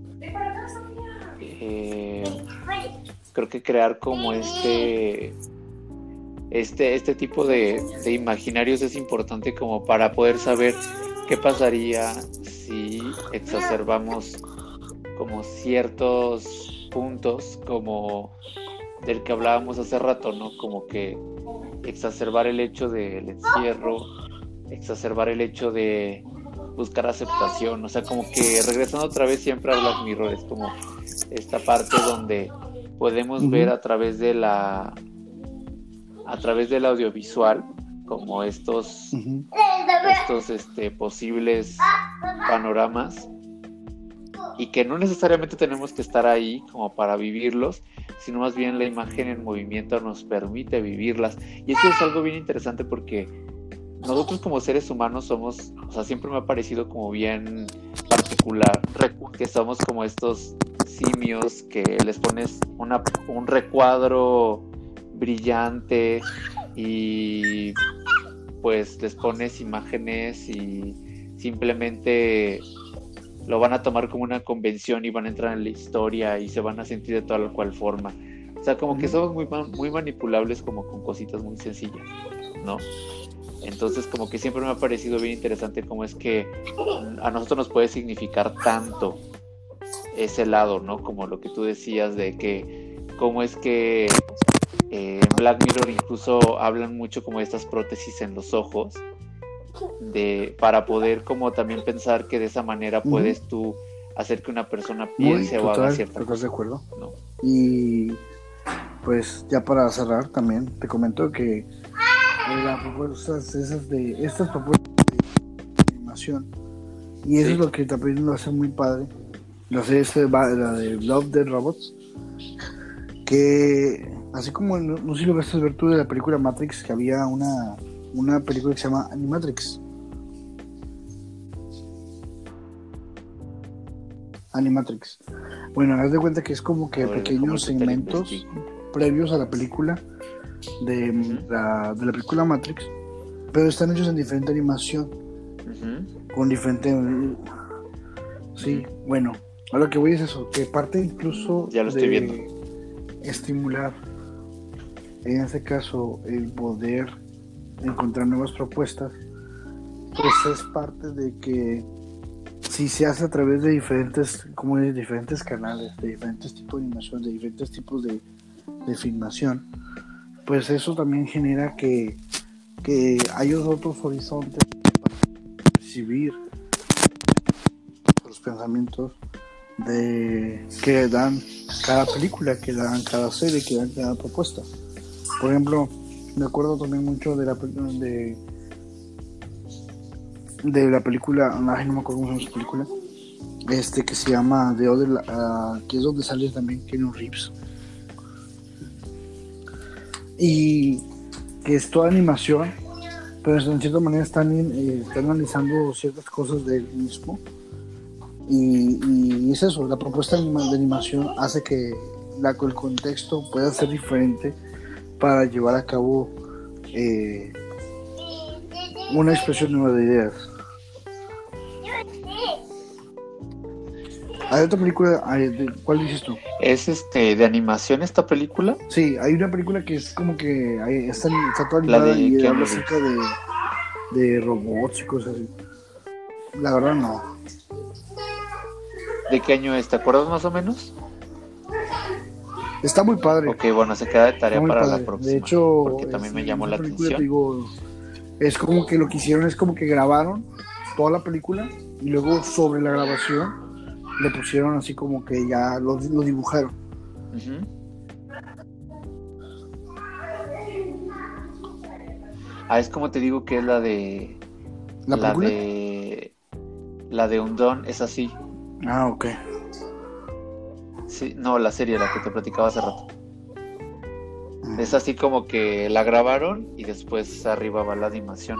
eh, creo que crear como este este este tipo de, de imaginarios es importante como para poder saber ¿Qué pasaría si exacerbamos como ciertos puntos como del que hablábamos hace rato, ¿no? Como que exacerbar el hecho del encierro, exacerbar el hecho de buscar aceptación, o sea, como que regresando otra vez siempre a Black Mirror, es como esta parte donde podemos ver a través de la a través del audiovisual como estos, estos este, posibles panoramas y que no necesariamente tenemos que estar ahí como para vivirlos, sino más bien la imagen en movimiento nos permite vivirlas. Y eso es algo bien interesante porque nosotros como seres humanos somos, o sea, siempre me ha parecido como bien particular que somos como estos simios que les pones una, un recuadro brillante y pues les pones imágenes y simplemente lo van a tomar como una convención y van a entrar en la historia y se van a sentir de tal cual forma. O sea, como que somos muy, muy manipulables como con cositas muy sencillas, ¿no? Entonces, como que siempre me ha parecido bien interesante cómo es que a nosotros nos puede significar tanto ese lado, ¿no? Como lo que tú decías de que cómo es que eh, en Black Mirror incluso hablan mucho como de estas prótesis en los ojos de para poder como también pensar que de esa manera puedes tú hacer que una persona piense o haga cierta cosa. de acuerdo. Y pues ya para cerrar también te comento que eh, las propuestas esas de estas propuestas de animación y eso es lo que también lo hace muy padre la serie este, la de Love the Robots que así como no, sé si lo ver tú de la película Matrix que había una una película que se llama Animatrix. Animatrix. Bueno, haz de cuenta que es como que pequeños segmentos previos a la película de, la, de la película Matrix, pero están hechos en diferente animación, con diferente... Sí, bueno, a lo que voy es eso, que parte incluso ya lo estoy viendo. estimular, en este caso, el poder encontrar nuevas propuestas, pues es parte de que si se hace a través de diferentes, como de diferentes canales, de diferentes tipos de animación, de diferentes tipos de, de filmación, pues eso también genera que, que hay otros horizontes para percibir los pensamientos de que dan cada película, que dan cada serie, que dan cada propuesta. Por ejemplo, me acuerdo también mucho de la de de la película, no me acuerdo cómo se llama esa película, este que se llama The Other, uh, que es donde sale también Keanu Reeves. Y que es toda animación, pero en cierta manera están, eh, están analizando ciertas cosas del mismo. Y, y, es eso, la propuesta de animación hace que la, el contexto pueda ser diferente para llevar a cabo eh, una expresión nueva de ideas. Hay otra película, ¿cuál dices tú? ¿Es este de animación esta película? Sí, hay una película que es como que está, está toda animada y habla acerca de, de robots y cosas así. La verdad no. ¿De qué año es? ¿Te acuerdas más o menos? Está muy padre. Ok, bueno, se queda de tarea para la próxima. De hecho, porque también me llamó la atención. es como que lo que hicieron es como que grabaron toda la película y luego sobre la grabación le pusieron así como que ya lo, lo dibujaron. Ah, es como te digo que es la de. ¿La, la de. La de Undone es así. Ah, ok. Sí, no, la serie, la que te platicaba hace rato. Mm. Es así como que la grabaron y después arriba va la animación.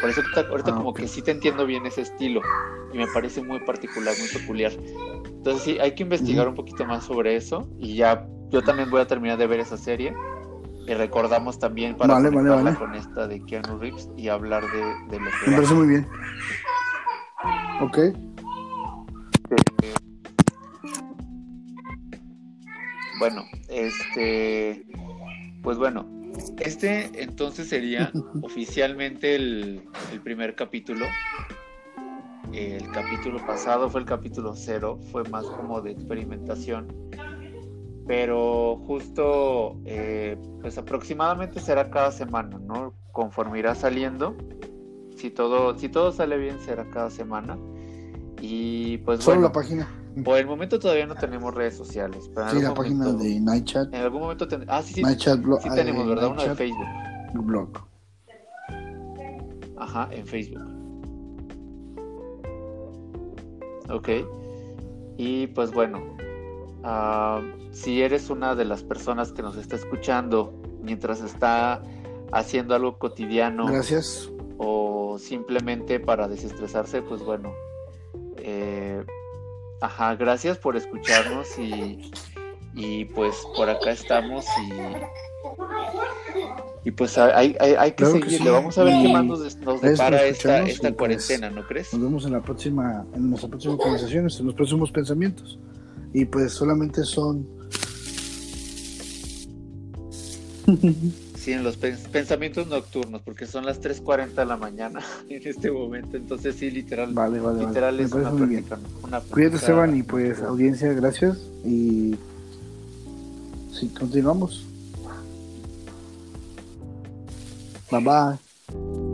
Por eso ahorita ah, como que sí te entiendo bien ese estilo y me parece muy particular, muy peculiar. Entonces sí, hay que investigar un poquito más sobre eso y ya yo también voy a terminar de ver esa serie y recordamos también para vale, con esta de Keanu Reeves y hablar de, de lo que... Me parece muy bien. Ok. Bueno, este, pues bueno, este entonces sería oficialmente el, primer capítulo. El capítulo pasado fue el capítulo cero, fue más como de experimentación. Pero justo, eh, pues aproximadamente será cada semana, ¿no? Conforme irá saliendo. Si todo, si todo sale bien, será cada semana. Y pues Solo la página. Por el momento todavía no tenemos redes sociales. Pero sí, la página de Nightchat. En algún momento Ah, sí, sí. Nightchat sí tenemos, ¿verdad? Una de Facebook. Blog. Ajá, en Facebook. Ok. Y pues bueno, uh, si eres una de las personas que nos está escuchando mientras está haciendo algo cotidiano. Gracias. O simplemente para desestresarse, pues bueno. Eh, Ajá, gracias por escucharnos y, y pues por acá estamos y Y pues hay, hay, hay que Claro que seguirle. sí. Vamos a ver qué más nos, nos depara esta, esta pues, cuarentena, ¿no crees? Nos vemos en la próxima, en nuestra próxima conversación, en los próximos pensamientos. Y pues solamente son Sí, en los pens- pensamientos nocturnos, porque son las 3.40 de la mañana en este momento. Entonces sí, literal, Vale, vale, vale. literal es una práctica. una Cuídate, práctica- Esteban, y pues, audiencia, gracias. Y sí, continuamos. Bye bye.